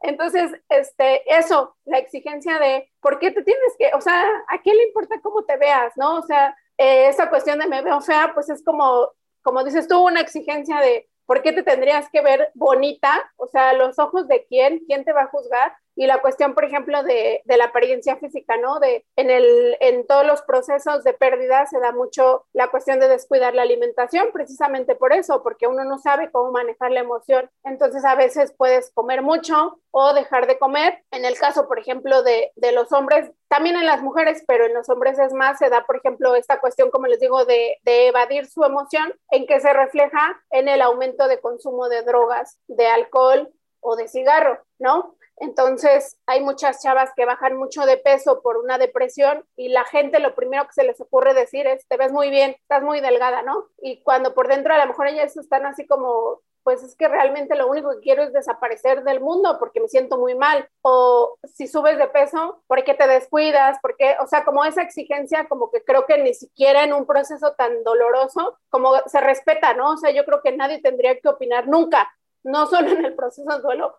Entonces, este, eso, la exigencia de, ¿por qué te tienes que, o sea, ¿a quién le importa cómo te veas, no? O sea, eh, esa cuestión de me veo fea, pues es como, como dices tú, una exigencia de, ¿Por qué te tendrías que ver bonita? O sea, los ojos de quién, quién te va a juzgar y la cuestión, por ejemplo, de, de, la apariencia física, ¿no? De, en, el, en todos los procesos de pérdida se da mucho la cuestión de descuidar la alimentación, precisamente por eso, porque uno no sabe cómo manejar la emoción. Entonces, a veces puedes comer mucho o dejar de comer. En el caso, por ejemplo, de, de los hombres, también en las mujeres, pero en los hombres es más, se da, por ejemplo, esta cuestión, como les digo, de, de evadir su emoción, en que se refleja en el aumento de consumo de drogas, de alcohol o de cigarro, ¿no? Entonces, hay muchas chavas que bajan mucho de peso por una depresión y la gente lo primero que se les ocurre decir es, te ves muy bien, estás muy delgada, ¿no? Y cuando por dentro a lo mejor ellas están así como, pues es que realmente lo único que quiero es desaparecer del mundo porque me siento muy mal. O si subes de peso, ¿por qué te descuidas? porque O sea, como esa exigencia, como que creo que ni siquiera en un proceso tan doloroso, como se respeta, ¿no? O sea, yo creo que nadie tendría que opinar nunca no solo en el proceso de duelo,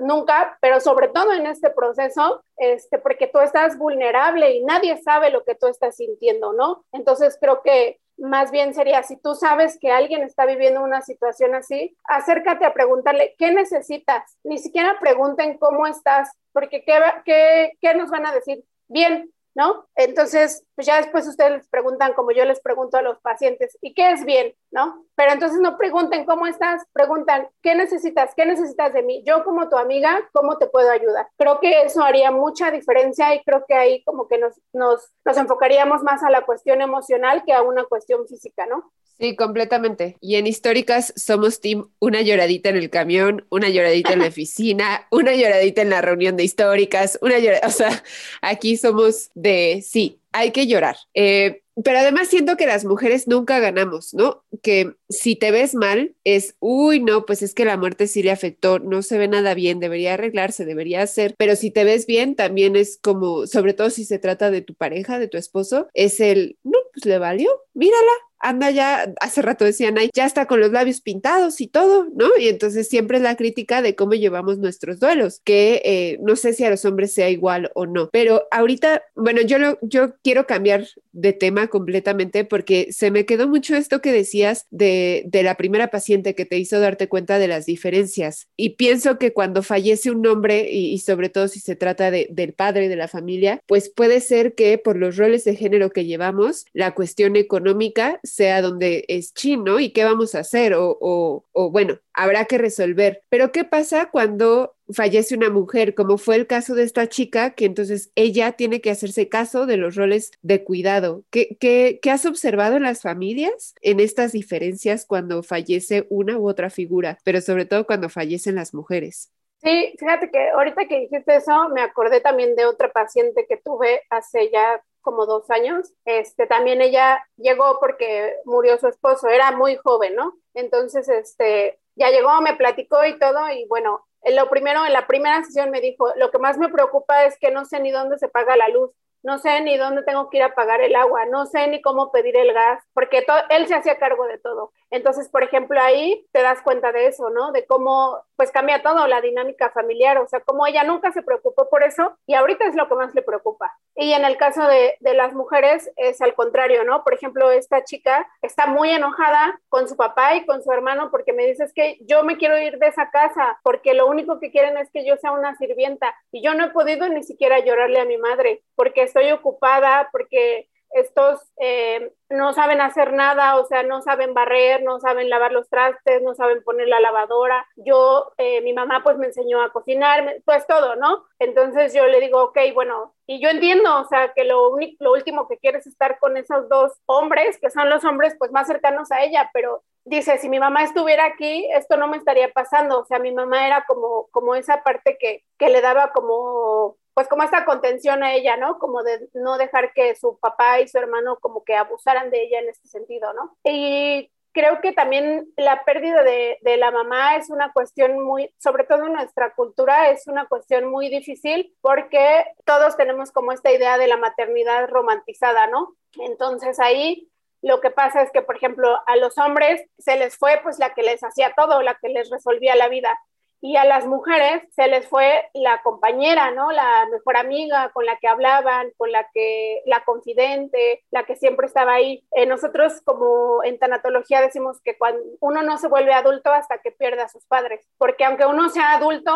nunca, pero sobre todo en este proceso, este, porque tú estás vulnerable y nadie sabe lo que tú estás sintiendo, ¿no? Entonces creo que más bien sería, si tú sabes que alguien está viviendo una situación así, acércate a preguntarle, ¿qué necesitas? Ni siquiera pregunten cómo estás, porque ¿qué, qué, qué nos van a decir? Bien, ¿no? Entonces, pues ya después ustedes les preguntan, como yo les pregunto a los pacientes, ¿y qué es bien? ¿No? Pero entonces no pregunten cómo estás, preguntan, ¿qué necesitas? ¿Qué necesitas de mí? Yo como tu amiga, ¿cómo te puedo ayudar? Creo que eso haría mucha diferencia y creo que ahí como que nos, nos, nos enfocaríamos más a la cuestión emocional que a una cuestión física, ¿no? Sí, completamente. Y en históricas somos team una lloradita en el camión, una lloradita en la oficina, una lloradita en la reunión de históricas, una lloradita, o sea, aquí somos de, sí, hay que llorar. Eh, pero además siento que las mujeres nunca ganamos, ¿no? Que si te ves mal es, uy, no, pues es que la muerte sí le afectó, no se ve nada bien, debería arreglarse, debería hacer, pero si te ves bien también es como, sobre todo si se trata de tu pareja, de tu esposo, es el, no, pues le valió, mírala, anda ya, hace rato decían, ahí ya está con los labios pintados y todo, ¿no? Y entonces siempre es la crítica de cómo llevamos nuestros duelos, que eh, no sé si a los hombres sea igual o no, pero ahorita, bueno, yo, lo, yo quiero cambiar de tema completamente porque se me quedó mucho esto que decías de, de la primera paciente que te hizo darte cuenta de las diferencias. Y pienso que cuando fallece un hombre, y, sobre todo si se trata de, del padre de la familia, pues puede ser que por los roles de género que llevamos, la cuestión económica sea donde es chino y qué vamos a hacer o, bueno, habrá que resolver. Pero ¿qué pasa cuando fallece una mujer, como fue el caso de esta chica, que entonces ella tiene que hacerse caso de los roles de cuidado. ¿Qué, qué, qué has observado en las familias en estas diferencias cuando fallece una u otra figura, pero sobre todo cuando fallecen las mujeres? Sí, fíjate que ahorita que dijiste eso, me acordé también de otra paciente que tuve hace ya como dos años. Este, también ella llegó porque murió su esposo, era muy joven, ¿no? Entonces, este, ya llegó, me platicó y todo, y bueno, lo primero, en la primera sesión me dijo, lo que más me preocupa es que no sé ni dónde se paga la luz no sé ni dónde tengo que ir a pagar el agua, no sé ni cómo pedir el gas, porque él se hacía cargo de todo. Entonces, por ejemplo, ahí te das cuenta de eso, ¿no? De cómo pues cambia todo la dinámica familiar, o sea, como ella nunca se preocupó por eso y ahorita es lo que más le preocupa. Y en el caso de, de las mujeres es al contrario, ¿no? Por ejemplo, esta chica está muy enojada con su papá y con su hermano porque me dice es que yo me quiero ir de esa casa porque lo único que quieren es que yo sea una sirvienta y yo no he podido ni siquiera llorarle a mi madre porque estoy ocupada porque estos eh, no saben hacer nada, o sea, no saben barrer, no saben lavar los trastes, no saben poner la lavadora. Yo, eh, mi mamá pues me enseñó a cocinar, pues todo, ¿no? Entonces yo le digo, ok, bueno, y yo entiendo, o sea, que lo, único, lo último que quiere es estar con esos dos hombres, que son los hombres pues más cercanos a ella, pero dice, si mi mamá estuviera aquí, esto no me estaría pasando, o sea, mi mamá era como, como esa parte que, que le daba como pues como esta contención a ella, ¿no? Como de no dejar que su papá y su hermano como que abusaran de ella en este sentido, ¿no? Y creo que también la pérdida de, la mamá es una cuestión muy, sobre todo en nuestra cultura, es una cuestión muy difícil porque todos tenemos como esta idea de la maternidad romantizada, ¿no? Entonces ahí lo que pasa es que, por ejemplo, a los hombres se les fue pues la que les hacía todo, la que les resolvía la vida y a las mujeres se les fue la compañera, ¿no? La mejor amiga con la que hablaban, con la que, la confidente, la que siempre estaba ahí. Eh, nosotros como en tanatología decimos que cuando uno no se vuelve adulto hasta que pierde a sus padres, porque aunque uno sea adulto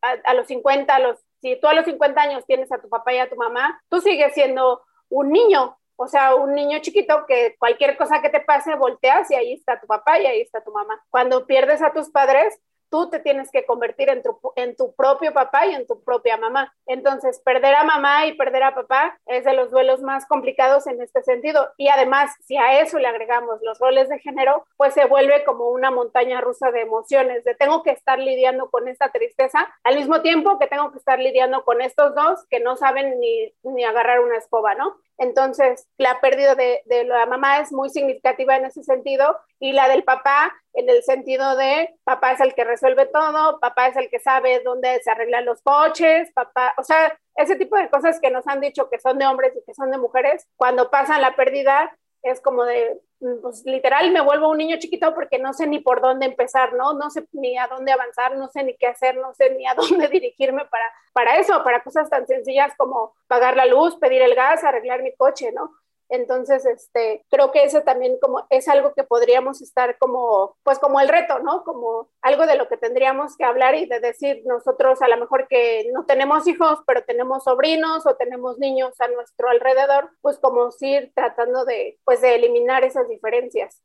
a, los 50, a los, si tú a los 50 años tienes a tu papá y a tu mamá, tú sigues siendo un niño, o sea, un niño chiquito que cualquier cosa que te pase, volteas y ahí está tu papá y ahí está tu mamá. Cuando pierdes a tus padres, tú te tienes que convertir en tu, en tu propio papá y en tu propia mamá. Entonces, perder a mamá y perder a papá es de los duelos más complicados en este sentido. Y además, si a eso le agregamos los roles de género, pues se vuelve como una montaña rusa de emociones, de tengo que estar lidiando con esta tristeza, al mismo tiempo que tengo que estar lidiando con estos dos que no saben ni, ni agarrar una escoba, ¿no? Entonces, la pérdida de, la mamá es muy significativa en ese sentido y la del papá en el sentido de papá es el que resuelve todo, papá es el que sabe dónde se arreglan los coches, papá, o sea, ese tipo de cosas que nos han dicho que son de hombres y que son de mujeres, cuando pasan la pérdida es como de, mm, pues literal me vuelvo un niño chiquito porque no sé ni por dónde empezar, ¿no? No sé ni a dónde avanzar, no sé ni qué hacer, no sé ni a dónde dirigirme para, para eso, para cosas tan sencillas como pagar la luz, pedir el gas, arreglar mi coche, ¿no? Entonces, este, creo que eso también como es algo que podríamos estar como, pues como el reto, ¿no? Como algo de lo que tendríamos que hablar y de decir nosotros a lo mejor que no tenemos hijos, pero tenemos sobrinos o tenemos niños a nuestro alrededor, pues como ir tratando de, pues de eliminar esas diferencias.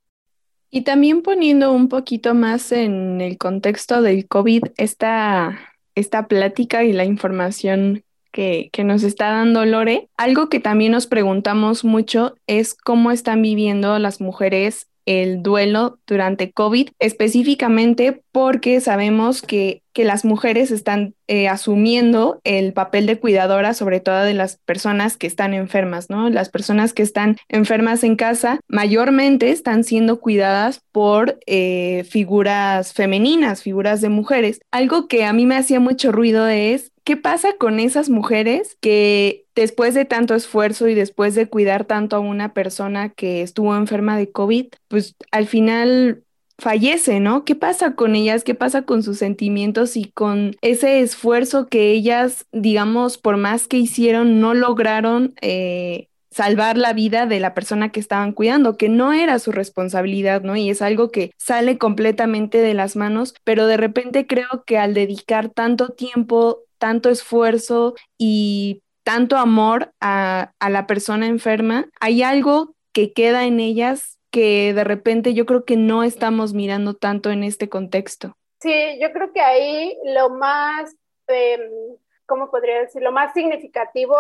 Y también poniendo un poquito más en el contexto del COVID, esta, esta plática y la información que, nos está dando Lore. Algo que también nos preguntamos mucho es cómo están viviendo las mujeres el duelo durante COVID, específicamente porque sabemos que, que las mujeres están eh, asumiendo el papel de cuidadora, sobre todo de las personas que están enfermas, ¿no? Las personas que están enfermas en casa mayormente están siendo cuidadas por eh, figuras femeninas, figuras de mujeres. Algo que a mí me hacía mucho ruido es ¿qué pasa con esas mujeres que después de tanto esfuerzo y después de cuidar tanto a una persona que estuvo enferma de COVID, pues al final fallece, ¿no? ¿Qué pasa con ellas? ¿Qué pasa con sus sentimientos y con ese esfuerzo que ellas, digamos, por más que hicieron, no lograron eh, salvar la vida de la persona que estaban cuidando, que no era su responsabilidad, ¿no? Y es algo que sale completamente de las manos, pero de repente creo que al dedicar tanto tiempo, tanto esfuerzo y tanto amor a, a la persona enferma, hay algo que queda en ellas que de repente yo creo que no estamos mirando tanto en este contexto. Sí, yo creo que ahí lo más, eh, ¿cómo podría decir? Lo más significativo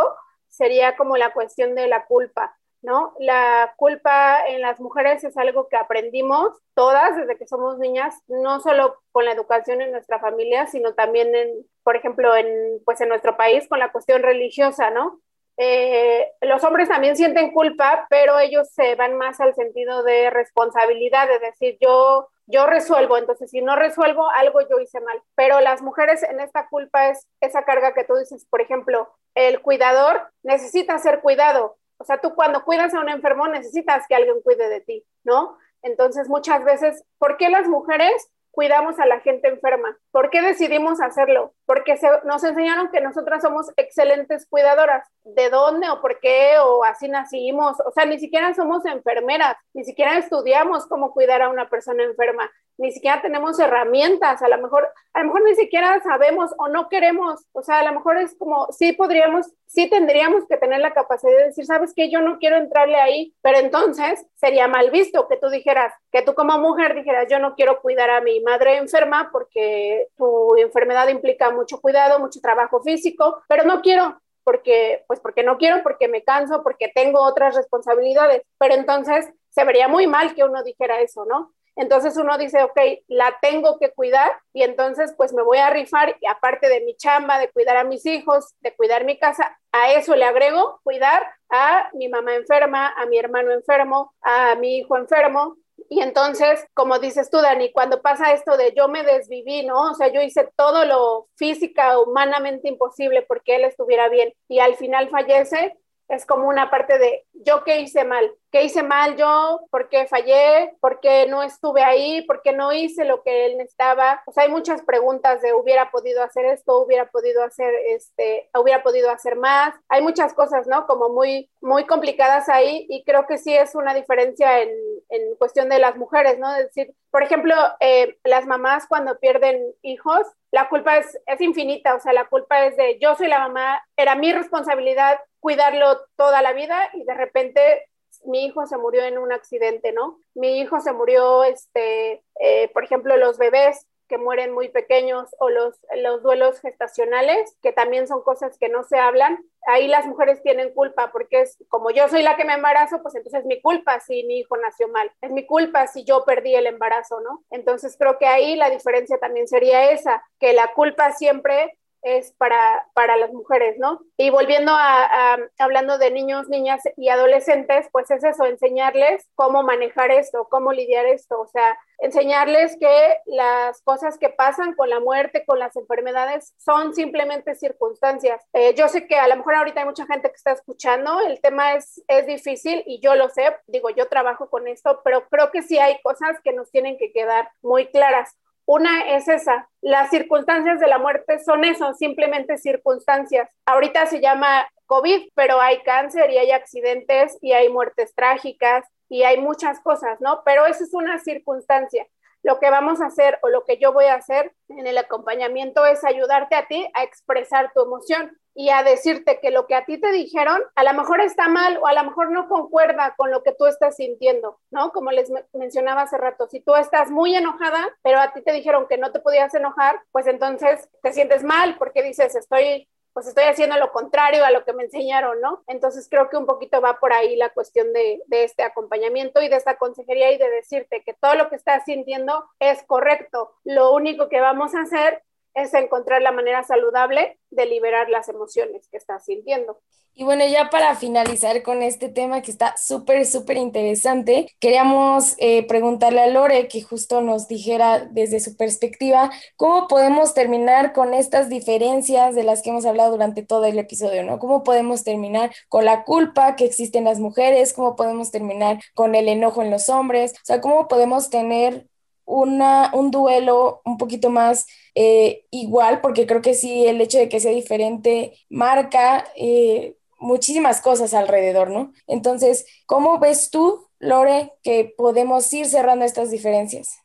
sería como la cuestión de la culpa, ¿no? La culpa en las mujeres es algo que aprendimos todas desde que somos niñas, no solo con la educación en nuestra familia, sino también en, por ejemplo, en, pues en nuestro país con la cuestión religiosa, ¿no? Eh, los hombres también sienten culpa, pero ellos se van más al sentido de responsabilidad, es decir, yo, yo resuelvo, entonces si no resuelvo, algo yo hice mal. Pero las mujeres en esta culpa es esa carga que tú dices, por ejemplo, el cuidador necesita ser cuidado. O sea, tú cuando cuidas a un enfermo necesitas que alguien cuide de ti, ¿no? Entonces, muchas veces, ¿por qué las mujeres cuidamos a la gente enferma. ¿Por qué decidimos hacerlo? Porque nos enseñaron que nosotras somos excelentes cuidadoras. ¿De dónde o por qué o así nacimos? O sea, ni siquiera somos enfermeras, ni siquiera estudiamos cómo cuidar a una persona enferma, ni siquiera tenemos herramientas, a lo mejor, a lo mejor ni siquiera sabemos o no queremos. O sea, a lo mejor es como, sí podríamos, sí tendríamos que tener la capacidad de decir, sabes que yo no quiero entrarle ahí, pero entonces sería mal visto que tú dijeras, que tú como mujer dijeras, yo no quiero cuidar a mi madre enferma porque tu enfermedad implica mucho cuidado, mucho trabajo físico, pero no quiero porque pues porque no quiero, porque me canso, porque tengo otras responsabilidades, pero entonces se vería muy mal que uno dijera eso, ¿no? Entonces uno dice, ok, la tengo que cuidar y entonces pues me voy a rifar y aparte de mi chamba, de cuidar a mis hijos, de cuidar mi casa, a eso le agrego cuidar a mi mamá enferma, a mi hermano enfermo, a mi hijo enfermo, y entonces, como dices tú, Dani, cuando pasa esto de yo me desviví, ¿no? O sea, yo hice todo lo física, humanamente imposible porque él estuviera bien y al final fallece, es como una parte de yo qué hice mal, qué hice mal yo, por qué fallé, por qué no estuve ahí, por qué no hice lo que él necesitaba. O sea, hay muchas preguntas de hubiera podido hacer esto, hubiera podido hacer este, hubiera podido hacer más. Hay muchas cosas, ¿no? Como muy, muy complicadas ahí y creo que sí es una diferencia en, en cuestión de las mujeres, ¿no? Es decir, por ejemplo, eh, las mamás cuando pierden hijos, la culpa es, es infinita, o sea, la culpa es de yo soy la mamá, era mi responsabilidad cuidarlo toda la vida y de repente mi hijo se murió en un accidente, ¿no? Mi hijo se murió, este, eh, por ejemplo, los bebés que mueren muy pequeños o los, los duelos gestacionales, que también son cosas que no se hablan. Ahí las mujeres tienen culpa porque es como yo soy la que me embarazo, pues entonces es mi culpa si mi hijo nació mal, es mi culpa si yo perdí el embarazo, ¿no? Entonces creo que ahí la diferencia también sería esa, que la culpa siempre es para, para las mujeres, ¿no? Y volviendo a, hablando de niños, niñas y adolescentes, pues es eso, enseñarles cómo manejar esto, cómo lidiar esto, o sea, enseñarles que las cosas que pasan con la muerte, con las enfermedades, son simplemente circunstancias. Eh, yo sé que a lo mejor ahorita hay mucha gente que está escuchando, el tema es, es difícil y yo lo sé, digo, yo trabajo con esto, pero creo que sí hay cosas que nos tienen que quedar muy claras. Una es esa, las circunstancias de la muerte son eso, simplemente circunstancias. Ahorita se llama COVID, pero hay cáncer y hay accidentes y hay muertes trágicas y hay muchas cosas, ¿no? Pero eso es una circunstancia. Lo que vamos a hacer o lo que yo voy a hacer en el acompañamiento es ayudarte a ti a expresar tu emoción y a decirte que lo que a ti te dijeron a lo mejor está mal o a lo mejor no concuerda con lo que tú estás sintiendo, ¿no? Como les mencionaba hace rato, si tú estás muy enojada, pero a ti te dijeron que no te podías enojar, pues entonces te sientes mal porque dices, estoy pues estoy haciendo lo contrario a lo que me enseñaron, ¿no? Entonces creo que un poquito va por ahí la cuestión de, de, este acompañamiento y de esta consejería y de decirte que todo lo que estás sintiendo es correcto. Lo único que vamos a hacer es encontrar la manera saludable de liberar las emociones que estás sintiendo. Y bueno, ya para finalizar con este tema que está súper, súper interesante, queríamos eh, preguntarle a Lore que justo nos dijera desde su perspectiva cómo podemos terminar con estas diferencias de las que hemos hablado durante todo el episodio, ¿no? ¿Cómo podemos terminar con la culpa que existe en las mujeres? ¿Cómo podemos terminar con el enojo en los hombres? O sea, ¿cómo podemos tener una, un duelo un poquito más eh, igual, porque creo que sí, el hecho de que sea diferente marca eh, muchísimas cosas alrededor, ¿no? Entonces, ¿cómo ves tú, Lore, que podemos ir cerrando estas diferencias?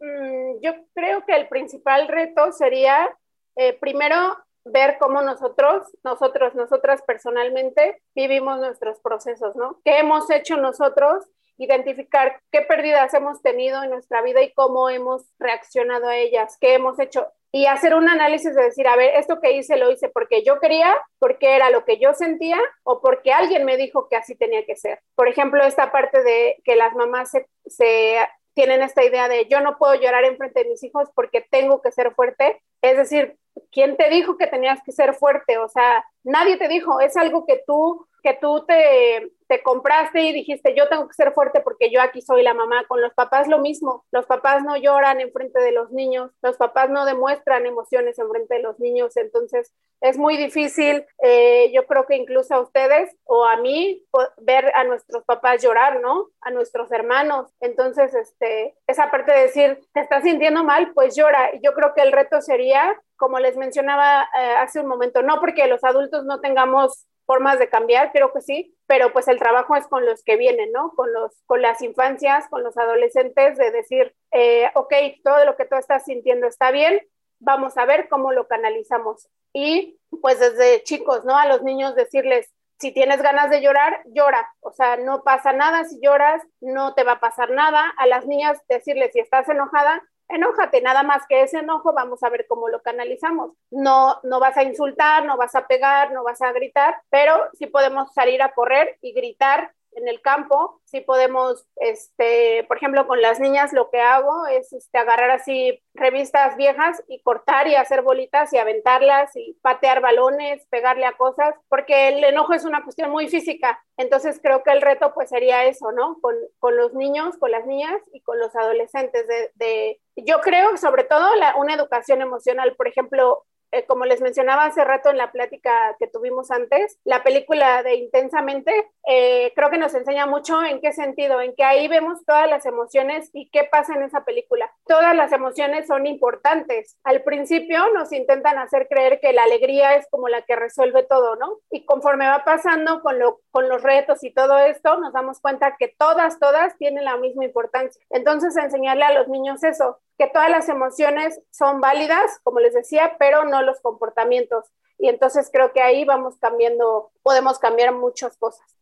Mm, yo creo que el principal reto sería, eh, primero, ver cómo nosotros, nosotros, nosotras personalmente vivimos nuestros procesos, ¿no? ¿Qué hemos hecho nosotros identificar qué pérdidas hemos tenido en nuestra vida y cómo hemos reaccionado a ellas, qué hemos hecho y hacer un análisis de decir, a ver, esto que hice lo hice porque yo quería, porque era lo que yo sentía o porque alguien me dijo que así tenía que ser. Por ejemplo, esta parte de que las mamás se, tienen esta idea de yo no puedo llorar en frente de mis hijos porque tengo que ser fuerte. Es decir, ¿quién te dijo que tenías que ser fuerte? O sea, nadie te dijo, es algo que tú que tú te, te, compraste y dijiste, yo tengo que ser fuerte porque yo aquí soy la mamá. Con los papás lo mismo, los papás no lloran en frente de los niños, los papás no demuestran emociones en frente de los niños, entonces es muy difícil, eh, yo creo que incluso a ustedes o a mí, ver a nuestros papás llorar, ¿no? A nuestros hermanos. Entonces, este, esa parte de decir, te estás sintiendo mal, pues llora. Yo creo que el reto sería, como les mencionaba eh, hace un momento, no porque los adultos no tengamos formas de cambiar, creo que sí, pero pues el trabajo es con los que vienen, ¿no? Con, los, con las infancias, con los adolescentes, de decir, eh, ok, todo lo que tú estás sintiendo está bien, vamos a ver cómo lo canalizamos. Y pues desde chicos, ¿no? A los niños decirles, si tienes ganas de llorar, llora. O sea, no pasa nada si lloras, no te va a pasar nada. A las niñas decirles, si estás enojada, enójate, nada más que ese enojo, vamos a ver cómo lo canalizamos. No, no vas a insultar, no vas a pegar, no vas a gritar, pero sí podemos salir a correr y gritar en el campo, sí podemos, este, por ejemplo, con las niñas lo que hago es este, agarrar así revistas viejas y cortar y hacer bolitas y aventarlas y patear balones, pegarle a cosas, porque el enojo es una cuestión muy física. Entonces creo que el reto pues sería eso, ¿no? Con, con los niños, con las niñas y con los adolescentes de, de yo creo sobre todo una educación emocional, por ejemplo, eh, como les mencionaba hace rato en la plática que tuvimos antes, la película de Intensamente eh, creo que nos enseña mucho en qué sentido, en que ahí vemos todas las emociones y qué pasa en esa película. Todas las emociones son importantes. Al principio nos intentan hacer creer que la alegría es como la que resuelve todo, ¿no? Y conforme va pasando con, lo, con los retos y todo esto, nos damos cuenta que todas, todas tienen la misma importancia. Entonces, enseñarle a los niños eso, que todas las emociones son válidas, como les decía, pero no los comportamientos. Y entonces creo que ahí vamos cambiando, podemos cambiar muchas cosas.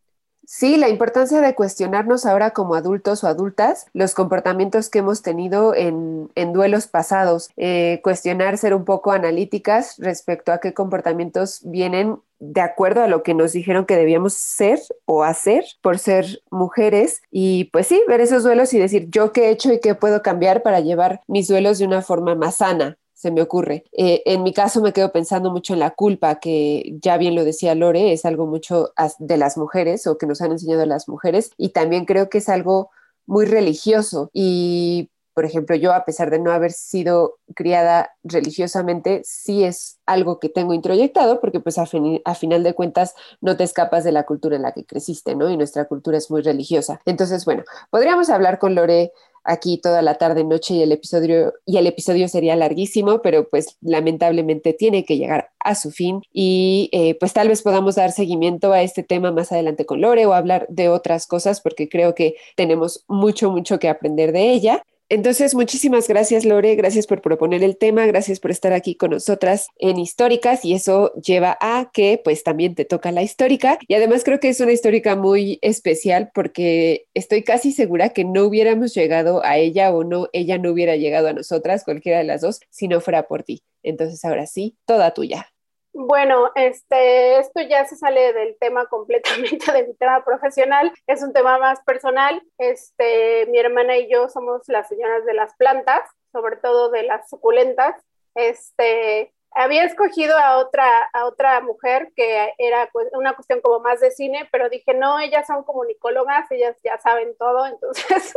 Sí, la importancia de cuestionarnos ahora como adultos o adultas los comportamientos que hemos tenido en, en duelos pasados, eh, cuestionar, ser un poco analíticas respecto a qué comportamientos vienen de acuerdo a lo que nos dijeron que debíamos ser o hacer por ser mujeres y pues sí, ver esos duelos y decir yo qué he hecho y qué puedo cambiar para llevar mis duelos de una forma más sana, se me ocurre. Eh, en mi caso me quedo pensando mucho en la culpa, que ya bien lo decía Lore, es algo mucho de las mujeres o que nos han enseñado las mujeres y también creo que es algo muy religioso y por ejemplo, yo a pesar de no haber sido criada religiosamente, sí es algo que tengo introyectado porque pues a, a, final de cuentas no te escapas de la cultura en la que creciste, ¿no? Y nuestra cultura es muy religiosa. Entonces, bueno, podríamos hablar con Lore aquí toda la tarde, noche y el episodio y el episodio sería larguísimo, pero pues lamentablemente tiene que llegar a su fin y eh, pues tal vez podamos dar seguimiento a este tema más adelante con Lore o hablar de otras cosas porque creo que tenemos mucho, mucho que aprender de ella. Entonces, muchísimas gracias, Lore. Gracias por proponer el tema. Gracias por estar aquí con nosotras en Históricas. Y eso lleva a que, pues, también te toca la histórica. Y además creo que es una histórica muy especial porque estoy casi segura que no hubiéramos llegado a ella o no, ella no hubiera llegado a nosotras, cualquiera de las dos, si no fuera por ti. Entonces, ahora sí, toda tuya. Bueno, este, esto ya se sale del tema completamente de mi tema profesional, es un tema más personal. Este, mi hermana y yo somos las señoras de las plantas, sobre todo de las suculentas. este, había escogido a otra, a otra mujer que era una cuestión como más de cine, pero dije, no, ellas son comunicólogas, ellas ya saben todo, entonces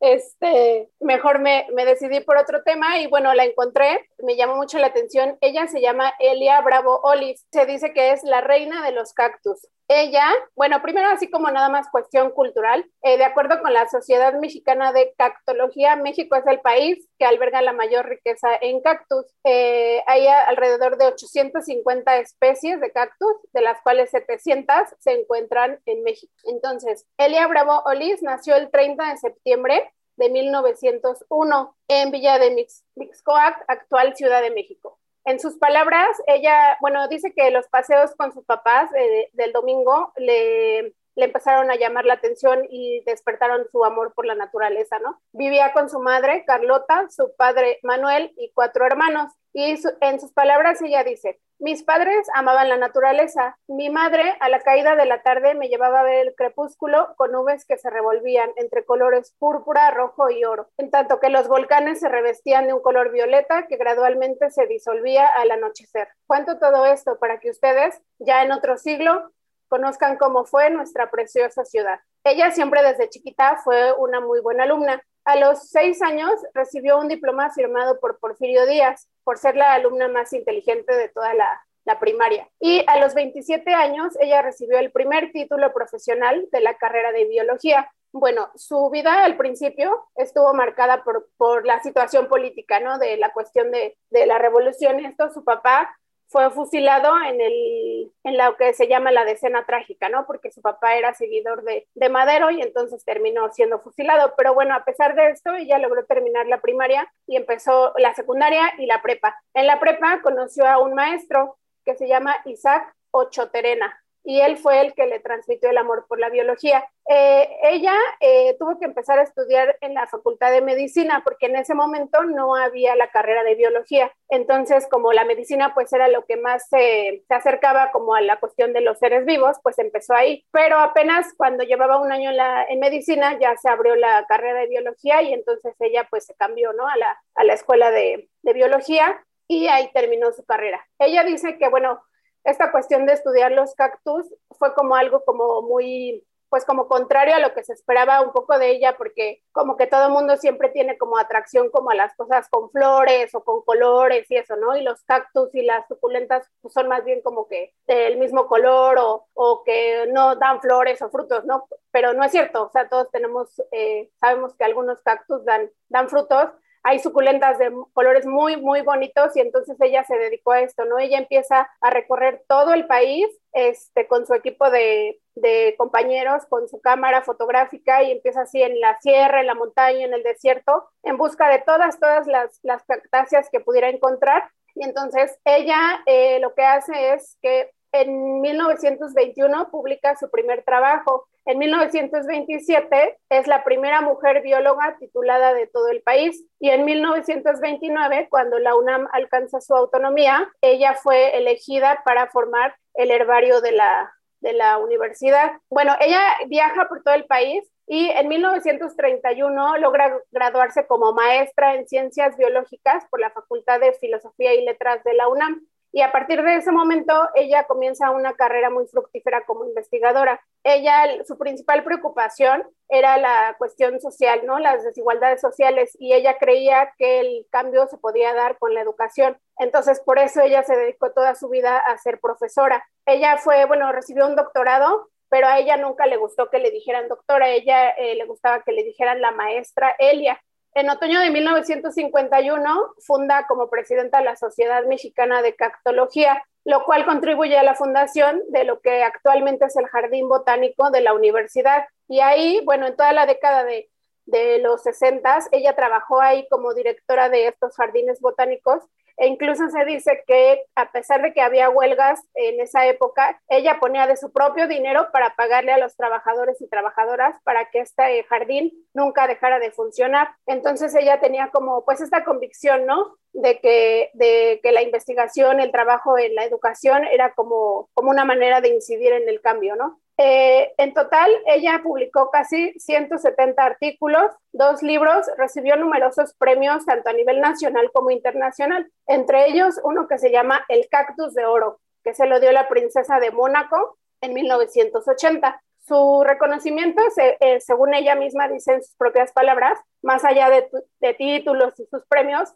este, mejor me, me, decidí por otro tema y bueno, la encontré, me llamó mucho la atención. Ella se llama Elia Bravo Olis, se dice que es la reina de los cactus. Ella, bueno, primero así como nada más cuestión cultural, eh, de acuerdo con la Sociedad Mexicana de Cactología, México es el país que alberga la mayor riqueza en cactus. Eh, hay alrededor de 850 especies de cactus, de las cuales 700 se encuentran en México. Entonces, Elia Bravo Olis nació el 30 de septiembre de 1901 en Villa de Mixcoac, actual Ciudad de México. En sus palabras, ella, bueno, dice que los paseos con sus papás del domingo le, le empezaron a llamar la atención y despertaron su amor por la naturaleza, ¿no? Vivía con su madre, Carlota, su padre, Manuel, y cuatro hermanos. Y en sus palabras ella dice, mis padres amaban la naturaleza. Mi madre, a la caída de la tarde, me llevaba a ver el crepúsculo con nubes que se revolvían entre colores púrpura, rojo y oro, en tanto que los volcanes se revestían de un color violeta que gradualmente se disolvía al anochecer. Cuento todo esto para que ustedes, ya en otro siglo, conozcan cómo fue nuestra preciosa ciudad. Ella siempre desde chiquita fue una muy buena alumna. A los seis años recibió un diploma firmado por Porfirio Díaz por ser la alumna más inteligente de toda la, primaria. Y a los 27 años ella recibió el primer título profesional de la carrera de biología. Bueno, su vida al principio estuvo marcada por, por la situación política, ¿no? De la cuestión de, de la revolución. Esto su papá fue fusilado en, el, en lo que se llama la decena trágica, ¿no? Porque su papá era seguidor de, de, Madero y entonces terminó siendo fusilado. Pero bueno, a pesar de esto, ella logró terminar la primaria y empezó la secundaria y la prepa. En la prepa conoció a un maestro que se llama Isaac Ochoterena y él fue el que le transmitió el amor por la biología. Eh, ella eh, tuvo que empezar a estudiar en la Facultad de Medicina porque en ese momento no había la carrera de biología. Entonces, como la medicina pues era lo que más se acercaba como a la cuestión de los seres vivos, pues empezó ahí. Pero apenas cuando llevaba un año en, en medicina ya se abrió la carrera de biología y entonces ella pues se cambió, ¿no? A la, a la escuela de, de biología y ahí terminó su carrera. Ella dice que, bueno, esta cuestión de estudiar los cactus fue como algo como muy, pues como contrario a lo que se esperaba un poco de ella, porque como que todo mundo siempre tiene como atracción como a las cosas con flores o con colores y eso, ¿no? Y los cactus y las suculentas son más bien como que del mismo color o, o, que no dan flores o frutos, ¿no? Pero no es cierto, o sea, todos tenemos, eh, sabemos que algunos cactus dan, dan frutos, hay suculentas de colores muy, muy bonitos y entonces ella se dedicó a esto, ¿no? Ella empieza a recorrer todo el país este, con su equipo de, de compañeros, con su cámara fotográfica y empieza así en la sierra, en la montaña, en el desierto, en busca de todas, todas las, las cactáceas que pudiera encontrar. Y entonces ella eh, lo que hace es que en 1921 publica su primer trabajo. En 1927 es la primera mujer bióloga titulada de todo el país y en 1929, cuando la UNAM alcanza su autonomía, ella fue elegida para formar el herbario de la, de la universidad. Bueno, ella viaja por todo el país y en 1931 logra graduarse como maestra en ciencias biológicas por la Facultad de Filosofía y Letras de la UNAM. Y a partir de ese momento, ella comienza una carrera muy fructífera como investigadora. Ella, su principal preocupación era la cuestión social, ¿no? Las desigualdades sociales y ella creía que el cambio se podía dar con la educación. Entonces, por eso ella se dedicó toda su vida a ser profesora. Ella fue, bueno, recibió un doctorado, pero a ella nunca le gustó que le dijeran doctora, a ella eh, le gustaba que le dijeran la maestra Elia. En otoño de 1951 funda como presidenta la Sociedad Mexicana de Cactología, lo cual contribuye a la fundación de lo que actualmente es el Jardín Botánico de la universidad. Y ahí, bueno, en toda la década de, de los 60, ella trabajó ahí como directora de estos jardines botánicos e incluso se dice que a pesar de que había huelgas en esa época, ella ponía de su propio dinero para pagarle a los trabajadores y trabajadoras para que este jardín nunca dejara de funcionar. Entonces ella tenía como pues esta convicción, ¿no? De que, de que la investigación, el trabajo en la educación era como, como una manera de incidir en el cambio, ¿no? Eh, en total, ella publicó casi 170 artículos, dos libros, recibió numerosos premios tanto a nivel nacional como internacional, entre ellos uno que se llama El Cactus de Oro, que se lo dio la princesa de Mónaco en 1980. Su reconocimiento, eh, según ella misma dice en sus propias palabras, más allá de títulos y sus premios,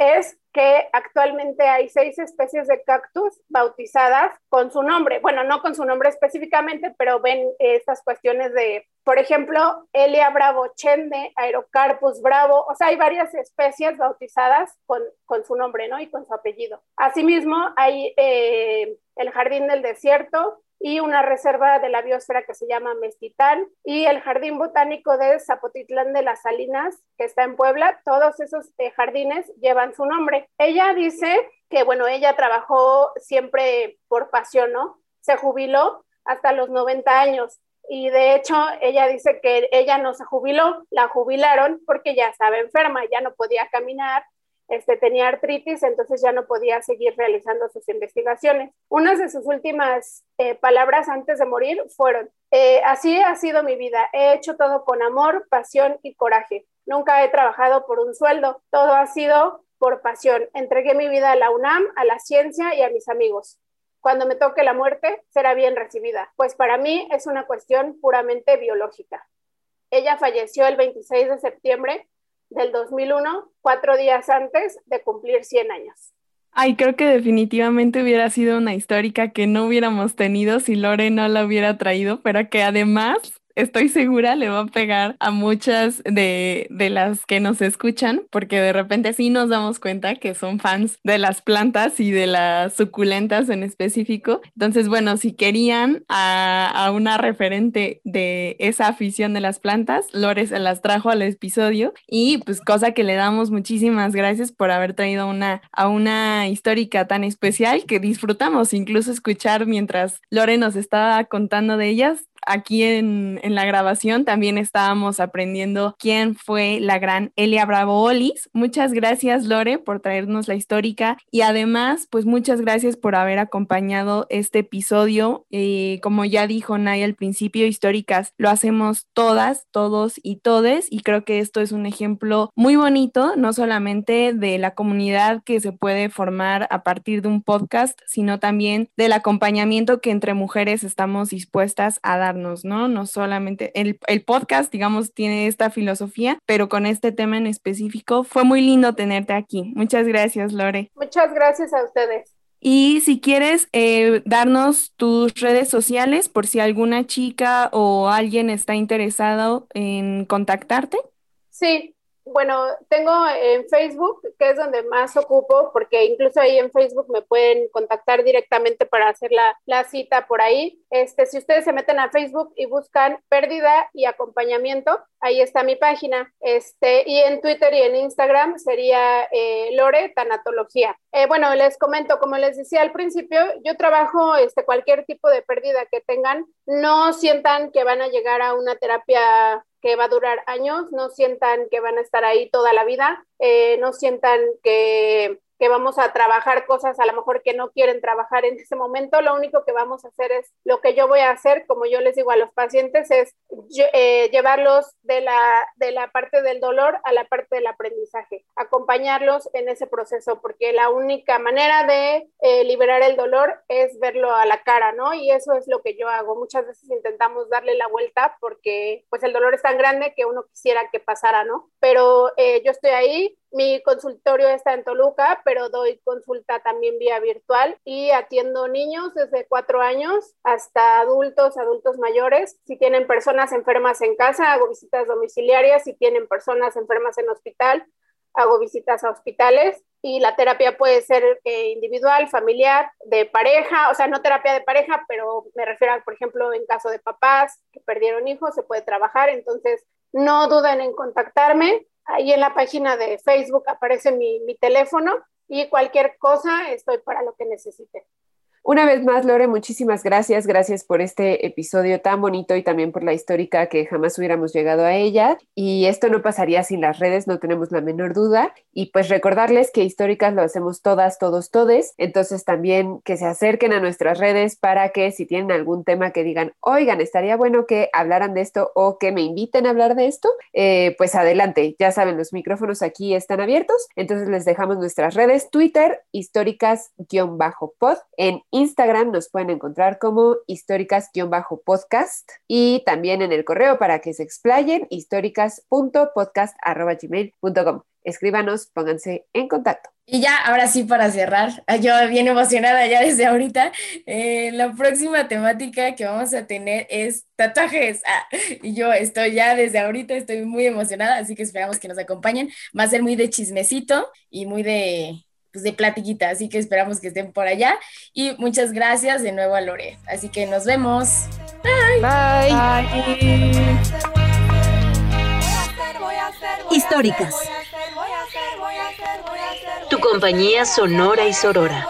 es que actualmente hay seis especies de cactus bautizadas con su nombre. Bueno, no con su nombre específicamente, pero ven estas cuestiones de, por ejemplo, Elia bravo chende, Aerocarpus bravo, o sea, hay varias especies bautizadas con, con su nombre, ¿no? Y con su apellido. Asimismo, hay eh, el Jardín del Desierto, y una reserva de la biosfera que se llama Mestitán y el Jardín Botánico de Zapotitlán de las Salinas, que está en Puebla. Todos esos eh, jardines llevan su nombre. Ella dice que, bueno, ella trabajó siempre por pasión, ¿no? Se jubiló hasta los 90 años. Y de hecho, ella dice que ella no se jubiló, la jubilaron porque ya estaba enferma, ya no podía caminar, este, tenía artritis, entonces ya no podía seguir realizando sus investigaciones. Unas de sus últimas eh, palabras antes de morir fueron, eh, así ha sido mi vida, he hecho todo con amor, pasión y coraje. Nunca he trabajado por un sueldo, todo ha sido por pasión. Entregué mi vida a la UNAM, a la ciencia y a mis amigos. Cuando me toque la muerte, será bien recibida, pues para mí es una cuestión puramente biológica. Ella falleció el 26 de septiembre del 2001, cuatro días antes de cumplir 100 años. Ay, creo que definitivamente hubiera sido una histórica que no hubiéramos tenido si Lore no la hubiera traído, pero que además estoy segura le va a pegar a muchas de, las que nos escuchan, porque de repente sí nos damos cuenta que son fans de las plantas y de las suculentas en específico. Entonces, bueno, si querían a, una referente de esa afición de las plantas, Lore se las trajo al episodio y pues cosa que le damos muchísimas gracias por haber traído una, a una histórica tan especial que disfrutamos incluso escuchar mientras Lore nos estaba contando de ellas aquí en, la grabación también estábamos aprendiendo quién fue la gran Elia Bravo Olis. Muchas gracias, Lore, por traernos la histórica y además, pues muchas gracias por haber acompañado este episodio. Eh, como ya dijo Nay al principio, históricas lo hacemos todas, todos y todes y creo que esto es un ejemplo muy bonito, no solamente de la comunidad que se puede formar a partir de un podcast, sino también del acompañamiento que entre mujeres estamos dispuestas a dar ¿no? No solamente el, el podcast, digamos, tiene esta filosofía, pero con este tema en específico fue muy lindo tenerte aquí. Muchas gracias, Lore. Muchas gracias a ustedes. Y si quieres eh, darnos tus redes sociales por si alguna chica o alguien está interesado en contactarte. Sí, bueno, tengo en Facebook, que es donde más ocupo, porque incluso ahí en Facebook me pueden contactar directamente para hacer la, cita por ahí. Este, si ustedes se meten a Facebook y buscan pérdida y acompañamiento, ahí está mi página. Este, y en Twitter y en Instagram sería eh, Lore Tanatología. Eh, bueno, les comento, como les decía al principio, yo trabajo este, cualquier tipo de pérdida que tengan. No sientan que van a llegar a una terapia que va a durar años, no sientan que van a estar ahí toda la vida, eh, no sientan que que vamos a trabajar cosas a lo mejor que no quieren trabajar en ese momento, lo único que vamos a hacer es lo que yo voy a hacer, como yo les digo a los pacientes, es eh, llevarlos de la, de la parte del dolor a la parte del aprendizaje, acompañarlos en ese proceso, porque la única manera de eh, liberar el dolor es verlo a la cara, ¿no? Y eso es lo que yo hago. Muchas veces intentamos darle la vuelta porque pues el dolor es tan grande que uno quisiera que pasara, ¿no? Pero eh, yo estoy ahí mi consultorio está en Toluca, pero doy consulta también vía virtual y atiendo niños desde cuatro años hasta adultos, adultos mayores. Si tienen personas enfermas en casa, hago visitas domiciliarias. Si tienen personas enfermas en hospital, hago visitas a hospitales. Y la terapia puede ser eh, individual, familiar, de pareja, o sea, no terapia de pareja, pero me refiero por ejemplo, en caso de papás que perdieron hijos, se puede trabajar. Entonces, no duden en contactarme Ahí en la página de Facebook aparece mi, teléfono y cualquier cosa estoy para lo que necesite. Una vez más, Lore, muchísimas gracias. Gracias por este episodio tan bonito y también por la histórica que jamás hubiéramos llegado a ella. Y esto no pasaría sin las redes, no tenemos la menor duda. Y pues recordarles que históricas lo hacemos todas, todos, todes. Entonces también que se acerquen a nuestras redes para que si tienen algún tema que digan, oigan, estaría bueno que hablaran de esto o que me inviten a hablar de esto, eh, pues adelante. Ya saben, los micrófonos aquí están abiertos. Entonces les dejamos nuestras redes, Twitter, históricas-pod, en Instagram nos pueden encontrar como históricas-podcast y también en el correo para que se explayen históricas.podcast.gmail.com. Escríbanos, pónganse en contacto. Y ya, ahora sí, para cerrar, yo bien emocionada ya desde ahorita, eh, la próxima temática que vamos a tener es tatuajes. Ah, y yo estoy ya desde ahorita, estoy muy emocionada, así que esperamos que nos acompañen. Va a ser muy de chismecito y muy de, pues de platiquita, así que esperamos que estén por allá. Y muchas gracias de nuevo a Lore. Así que nos vemos. Bye. Históricas. Tu compañía sonora y sorora.